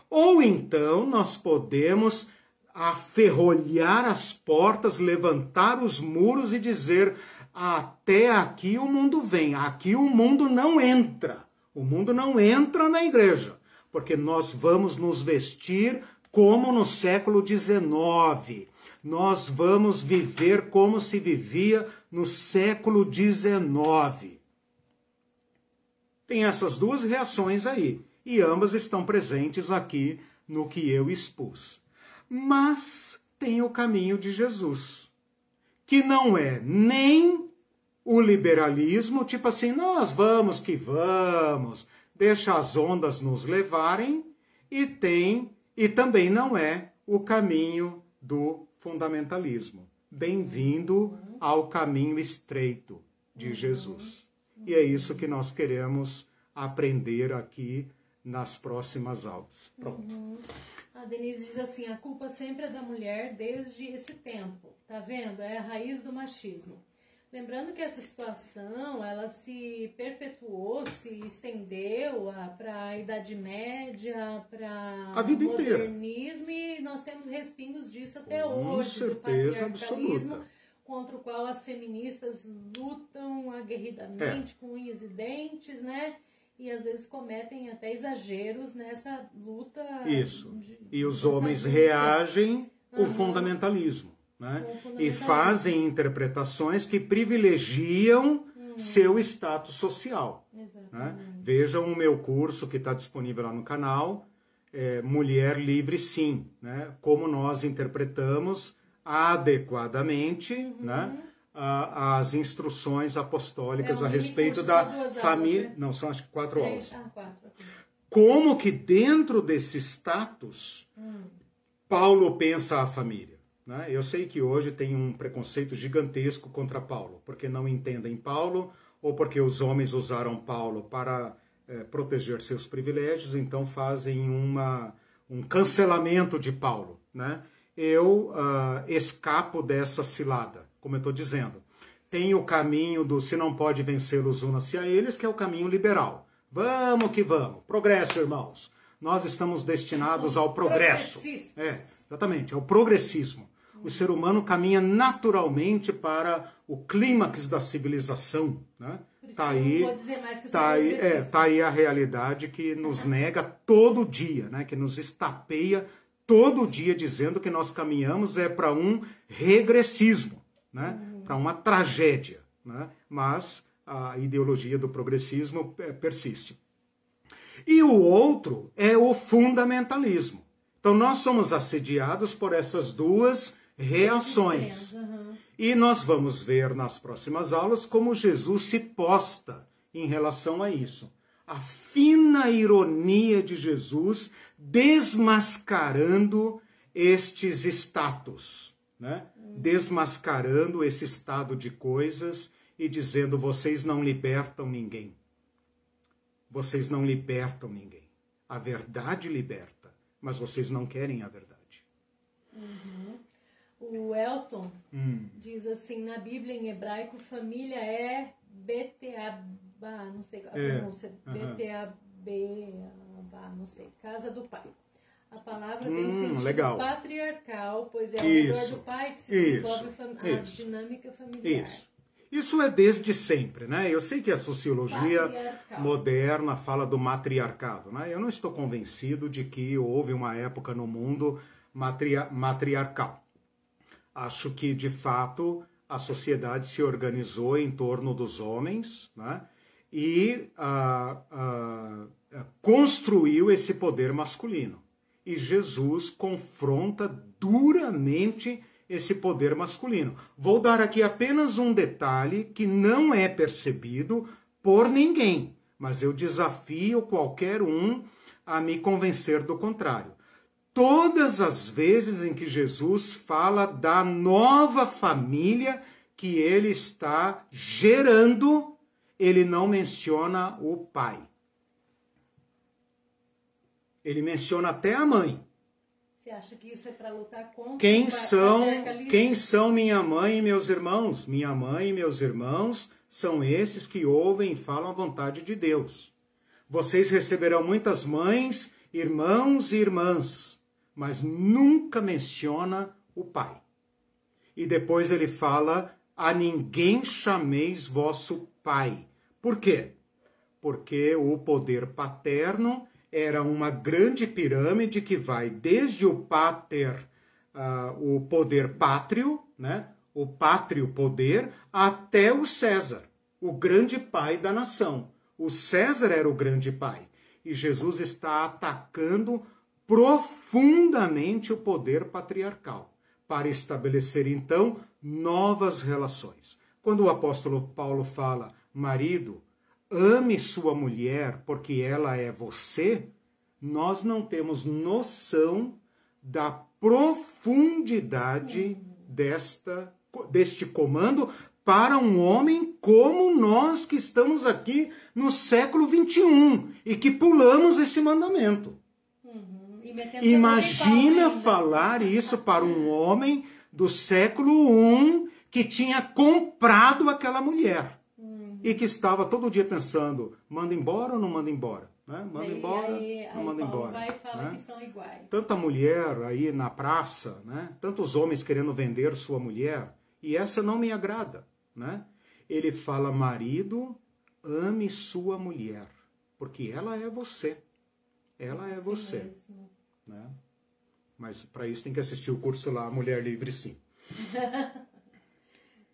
Ou então nós podemos aferrolhar as portas, levantar os muros e dizer: até aqui o mundo vem, aqui o mundo não entra. O mundo não entra na igreja, porque nós vamos nos vestir como no século XIX nós vamos viver como se vivia no século XIX. Tem essas duas reações aí, e ambas estão presentes aqui no que eu expus. Mas tem o caminho de Jesus, que não é nem o liberalismo, tipo assim, nós vamos que vamos, deixa as ondas nos levarem, e tem, e também não é o caminho do fundamentalismo. Bem-vindo ao caminho estreito de Jesus. E é isso que nós queremos aprender aqui nas próximas aulas. Pronto. Uhum. A Denise diz assim: a culpa sempre é da mulher desde esse tempo. Tá vendo? É a raiz do machismo. Lembrando que essa situação ela se perpetuou, se estendeu para a Idade Média, para o modernismo inteira. e nós temos respingos disso até Com hoje, certeza do absoluta. contra o qual as feministas lutam aguerridamente é. com unhas e dentes, né? E às vezes cometem até exageros nessa luta. Isso. De, e os homens reagem com uhum. fundamentalismo. Né? E fazem interpretações que privilegiam hum. seu status social. Né? Vejam o meu curso que está disponível lá no canal, é, Mulher Livre Sim, né? como nós interpretamos adequadamente uhum. né? A, as instruções apostólicas é a respeito da família. Né? Não, são acho que quatro aulas. Ah, quatro. Como que dentro desse status, hum. Paulo pensa a família? Né? Eu sei que hoje tem um preconceito gigantesco contra Paulo, porque não entendem Paulo ou porque os homens usaram Paulo para é, proteger seus privilégios, então fazem uma, um cancelamento de Paulo. Né? Eu uh, escapo dessa cilada, como eu estou dizendo. Tem o caminho do se não pode vencê-los, una-se a eles, que é o caminho liberal. Vamos que vamos. Progresso, irmãos. Nós estamos destinados ao progresso. É, exatamente, ao progressismo o ser humano caminha naturalmente para o clímax da civilização. Né? Tá aí, tá aí, é, tá aí a realidade que nos nega todo dia, né? que nos estapeia todo dia dizendo que nós caminhamos é para um regressismo, né? Uhum. para uma tragédia. Né? Mas a ideologia do progressismo é, persiste. E o outro é o fundamentalismo. Então nós somos assediados por essas duas reações. E nós vamos ver nas próximas aulas como Jesus se posta em relação a isso. A fina ironia de Jesus desmascarando estes status, né? desmascarando esse estado de coisas e dizendo: vocês não libertam ninguém. Vocês não libertam ninguém. A verdade liberta, mas vocês não querem a verdade. Uhum. O Elton hum. diz assim, na Bíblia em hebraico, família é Beteabá, não sei a é. pronúncia, uhum. Beteabê, não sei, casa do pai. A palavra hum, tem sentido legal. patriarcal, pois é o dor do pai que se desenvolve a Isso. dinâmica familiar. Isso. Isso é desde sempre, né? Eu sei que a sociologia moderna fala do matriarcado, né? Eu não estou convencido de que houve uma época no mundo matria matriarcal. Acho que, de fato, a sociedade se organizou em torno dos homens né? e ah, ah, construiu esse poder masculino. E Jesus confronta duramente esse poder masculino. Vou dar aqui apenas um detalhe que não é percebido por ninguém, mas eu desafio qualquer um a me convencer do contrário todas as vezes em que Jesus fala da nova família que ele está gerando, ele não menciona o pai. Ele menciona até a mãe. Você acha que isso é para lutar contra quem são Quem são minha mãe e meus irmãos? Minha mãe e meus irmãos são esses que ouvem e falam a vontade de Deus. Vocês receberão muitas mães, irmãos e irmãs mas nunca menciona o pai. E depois ele fala: a ninguém chameis vosso pai. Por quê? Porque o poder paterno era uma grande pirâmide que vai desde o pater, uh, o poder pátrio, né? o pátrio poder, até o César, o grande pai da nação. O César era o grande pai. E Jesus está atacando profundamente o poder patriarcal, para estabelecer então novas relações. Quando o apóstolo Paulo fala, marido, ame sua mulher porque ela é você, nós não temos noção da profundidade desta deste comando para um homem como nós que estamos aqui no século 21 e que pulamos esse mandamento. Imagina falar isso para um homem do século I que tinha comprado aquela mulher uhum. e que estava todo dia pensando: manda embora ou não manda embora? Né? Manda embora, aí, não manda embora. Né? Tanta mulher aí na praça, né? tantos homens querendo vender sua mulher, e essa não me agrada. Né? Ele fala: marido, ame sua mulher, porque ela é você. Ela é você. Né? Mas para isso tem que assistir o curso lá, Mulher Livre Sim.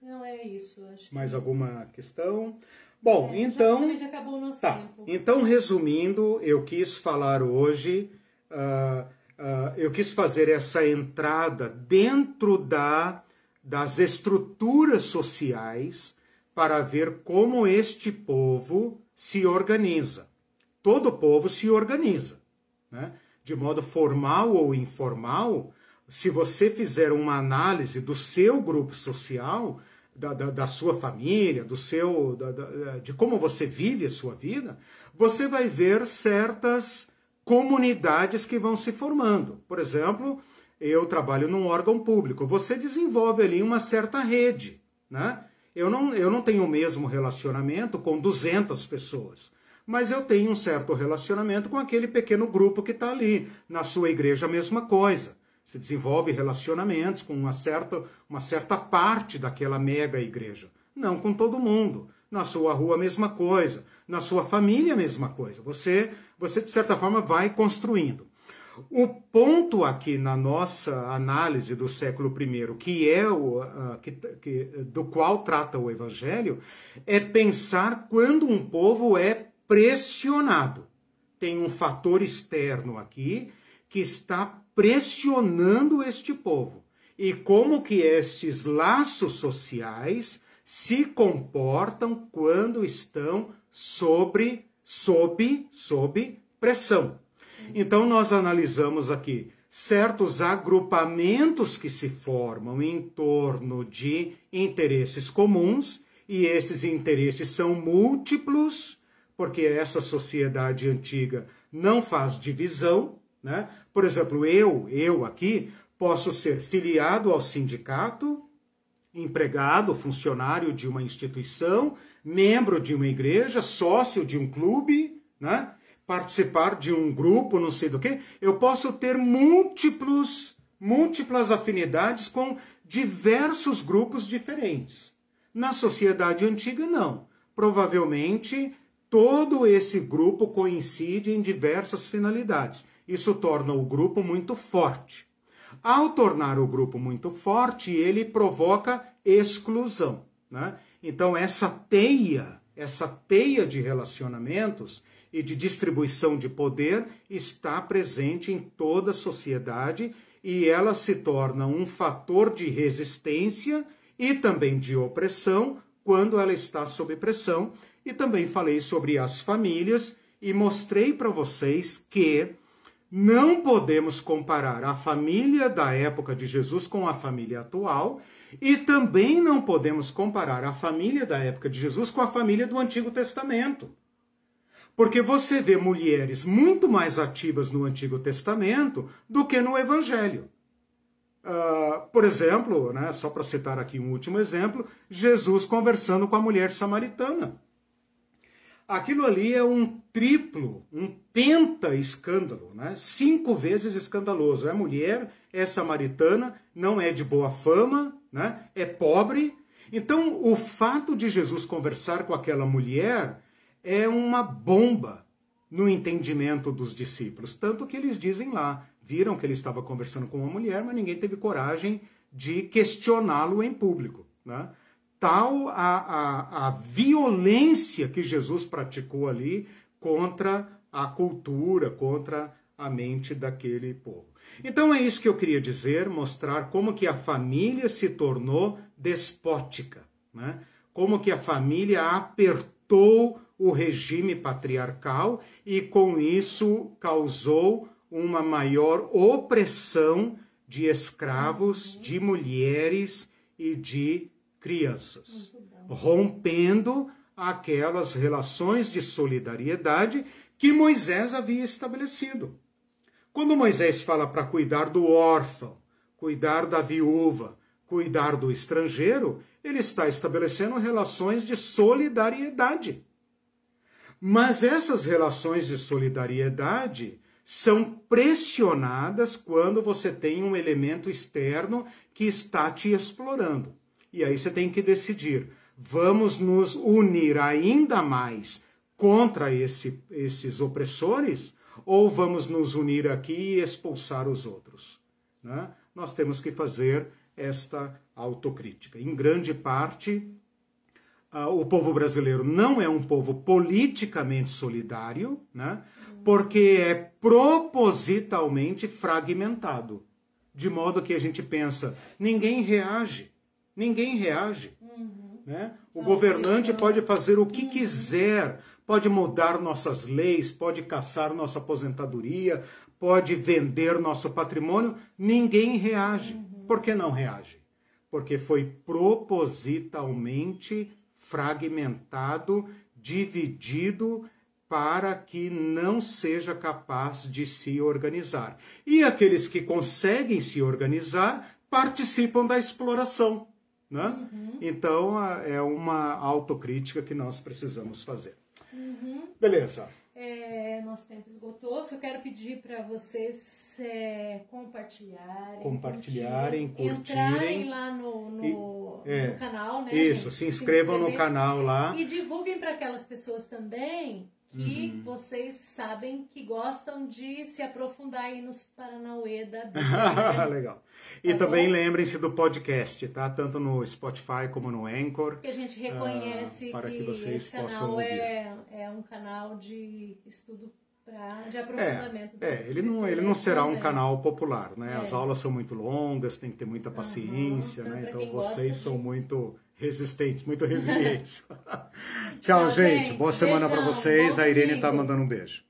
Não é isso, acho. Mais que... alguma questão? Bom, é, então. Já, já acabou o nosso tá. tempo. Então, resumindo, eu quis falar hoje, uh, uh, eu quis fazer essa entrada dentro da, das estruturas sociais para ver como este povo se organiza. Todo povo se organiza, né? De modo formal ou informal. Se você fizer uma análise do seu grupo social, da, da, da, sua família, do seu, da, de como você vive a sua vida, você vai ver certas comunidades que vão se formando. Por exemplo, eu trabalho num órgão público, você desenvolve ali uma certa rede, né? Eu não, eu não tenho o mesmo relacionamento com 200 pessoas, mas eu tenho um certo relacionamento com aquele pequeno grupo que está ali. Na sua igreja, a mesma coisa. Se desenvolve relacionamentos com uma certa, uma certa parte daquela mega igreja. Não com todo mundo. Na sua rua, a mesma coisa. Na sua família, a mesma coisa. Você, você de certa forma, vai construindo. O ponto aqui na nossa análise do século I, que é o uh, que, que, do qual trata o Evangelho, é pensar quando um povo é pressionado. Tem um fator externo aqui que está pressionando este povo e como que estes laços sociais se comportam quando estão sobre sob sob pressão. Então nós analisamos aqui certos agrupamentos que se formam em torno de interesses comuns e esses interesses são múltiplos, porque essa sociedade antiga não faz divisão, né? Por exemplo, eu, eu aqui, posso ser filiado ao sindicato, empregado, funcionário de uma instituição, membro de uma igreja, sócio de um clube, né? participar de um grupo, não sei do que. Eu posso ter múltiplos, múltiplas afinidades com diversos grupos diferentes. Na sociedade antiga, não. Provavelmente todo esse grupo coincide em diversas finalidades. Isso torna o grupo muito forte. Ao tornar o grupo muito forte, ele provoca exclusão. Né? Então, essa teia, essa teia de relacionamentos e de distribuição de poder está presente em toda a sociedade e ela se torna um fator de resistência e também de opressão quando ela está sob pressão. E também falei sobre as famílias e mostrei para vocês que não podemos comparar a família da época de Jesus com a família atual e também não podemos comparar a família da época de Jesus com a família do Antigo Testamento. Porque você vê mulheres muito mais ativas no Antigo Testamento do que no Evangelho. Uh, por exemplo, né, só para citar aqui um último exemplo, Jesus conversando com a mulher samaritana. Aquilo ali é um triplo, um penta escândalo, né? cinco vezes escandaloso. É mulher, é samaritana, não é de boa fama, né? é pobre. Então, o fato de Jesus conversar com aquela mulher é uma bomba no entendimento dos discípulos. Tanto que eles dizem lá, viram que ele estava conversando com uma mulher, mas ninguém teve coragem de questioná-lo em público. Né? Tal a, a, a violência que Jesus praticou ali contra a cultura, contra a mente daquele povo. Então é isso que eu queria dizer, mostrar como que a família se tornou despótica, né? como que a família apertou o regime patriarcal e com isso causou uma maior opressão de escravos, de mulheres e de crianças, rompendo aquelas relações de solidariedade que Moisés havia estabelecido. Quando Moisés fala para cuidar do órfão, cuidar da viúva, cuidar do estrangeiro, ele está estabelecendo relações de solidariedade. Mas essas relações de solidariedade são pressionadas quando você tem um elemento externo que está te explorando. E aí você tem que decidir: vamos nos unir ainda mais contra esse, esses opressores ou vamos nos unir aqui e expulsar os outros? Né? Nós temos que fazer esta autocrítica. Em grande parte, uh, o povo brasileiro não é um povo politicamente solidário, né? porque é propositalmente fragmentado. De modo que a gente pensa, ninguém reage, ninguém reage. Uhum. Né? O não, governante isso... pode fazer o que uhum. quiser, pode mudar nossas leis, pode caçar nossa aposentadoria, pode vender nosso patrimônio, ninguém reage. Uhum. Por que não reage? Porque foi propositalmente fragmentado, dividido para que não seja capaz de se organizar. E aqueles que conseguem se organizar participam da exploração. Né? Uhum. Então, é uma autocrítica que nós precisamos fazer. Uhum. Beleza. É, nosso tempo esgotou. Só quero pedir para vocês é, compartilharem, compartilharem, curtirem, entrarem lá no, no, e, é, no canal, né? Isso, se inscrevam se no canal lá. E divulguem para aquelas pessoas também que uhum. vocês sabem que gostam de se aprofundar aí nos Paranauê da Bíblia. Legal. E tá também lembrem-se do podcast, tá? Tanto no Spotify como no Anchor. Que a gente reconhece uh, para que, que vocês canal é, é um canal de estudo pra, de aprofundamento. É, é ele, não, ele não será um canal popular, né? É. As aulas são muito longas, tem que ter muita paciência, uhum. então, né? Então vocês são muito resistentes, muito resilientes. Tchau, gente. Boa semana para vocês. A Irene está mandando um beijo.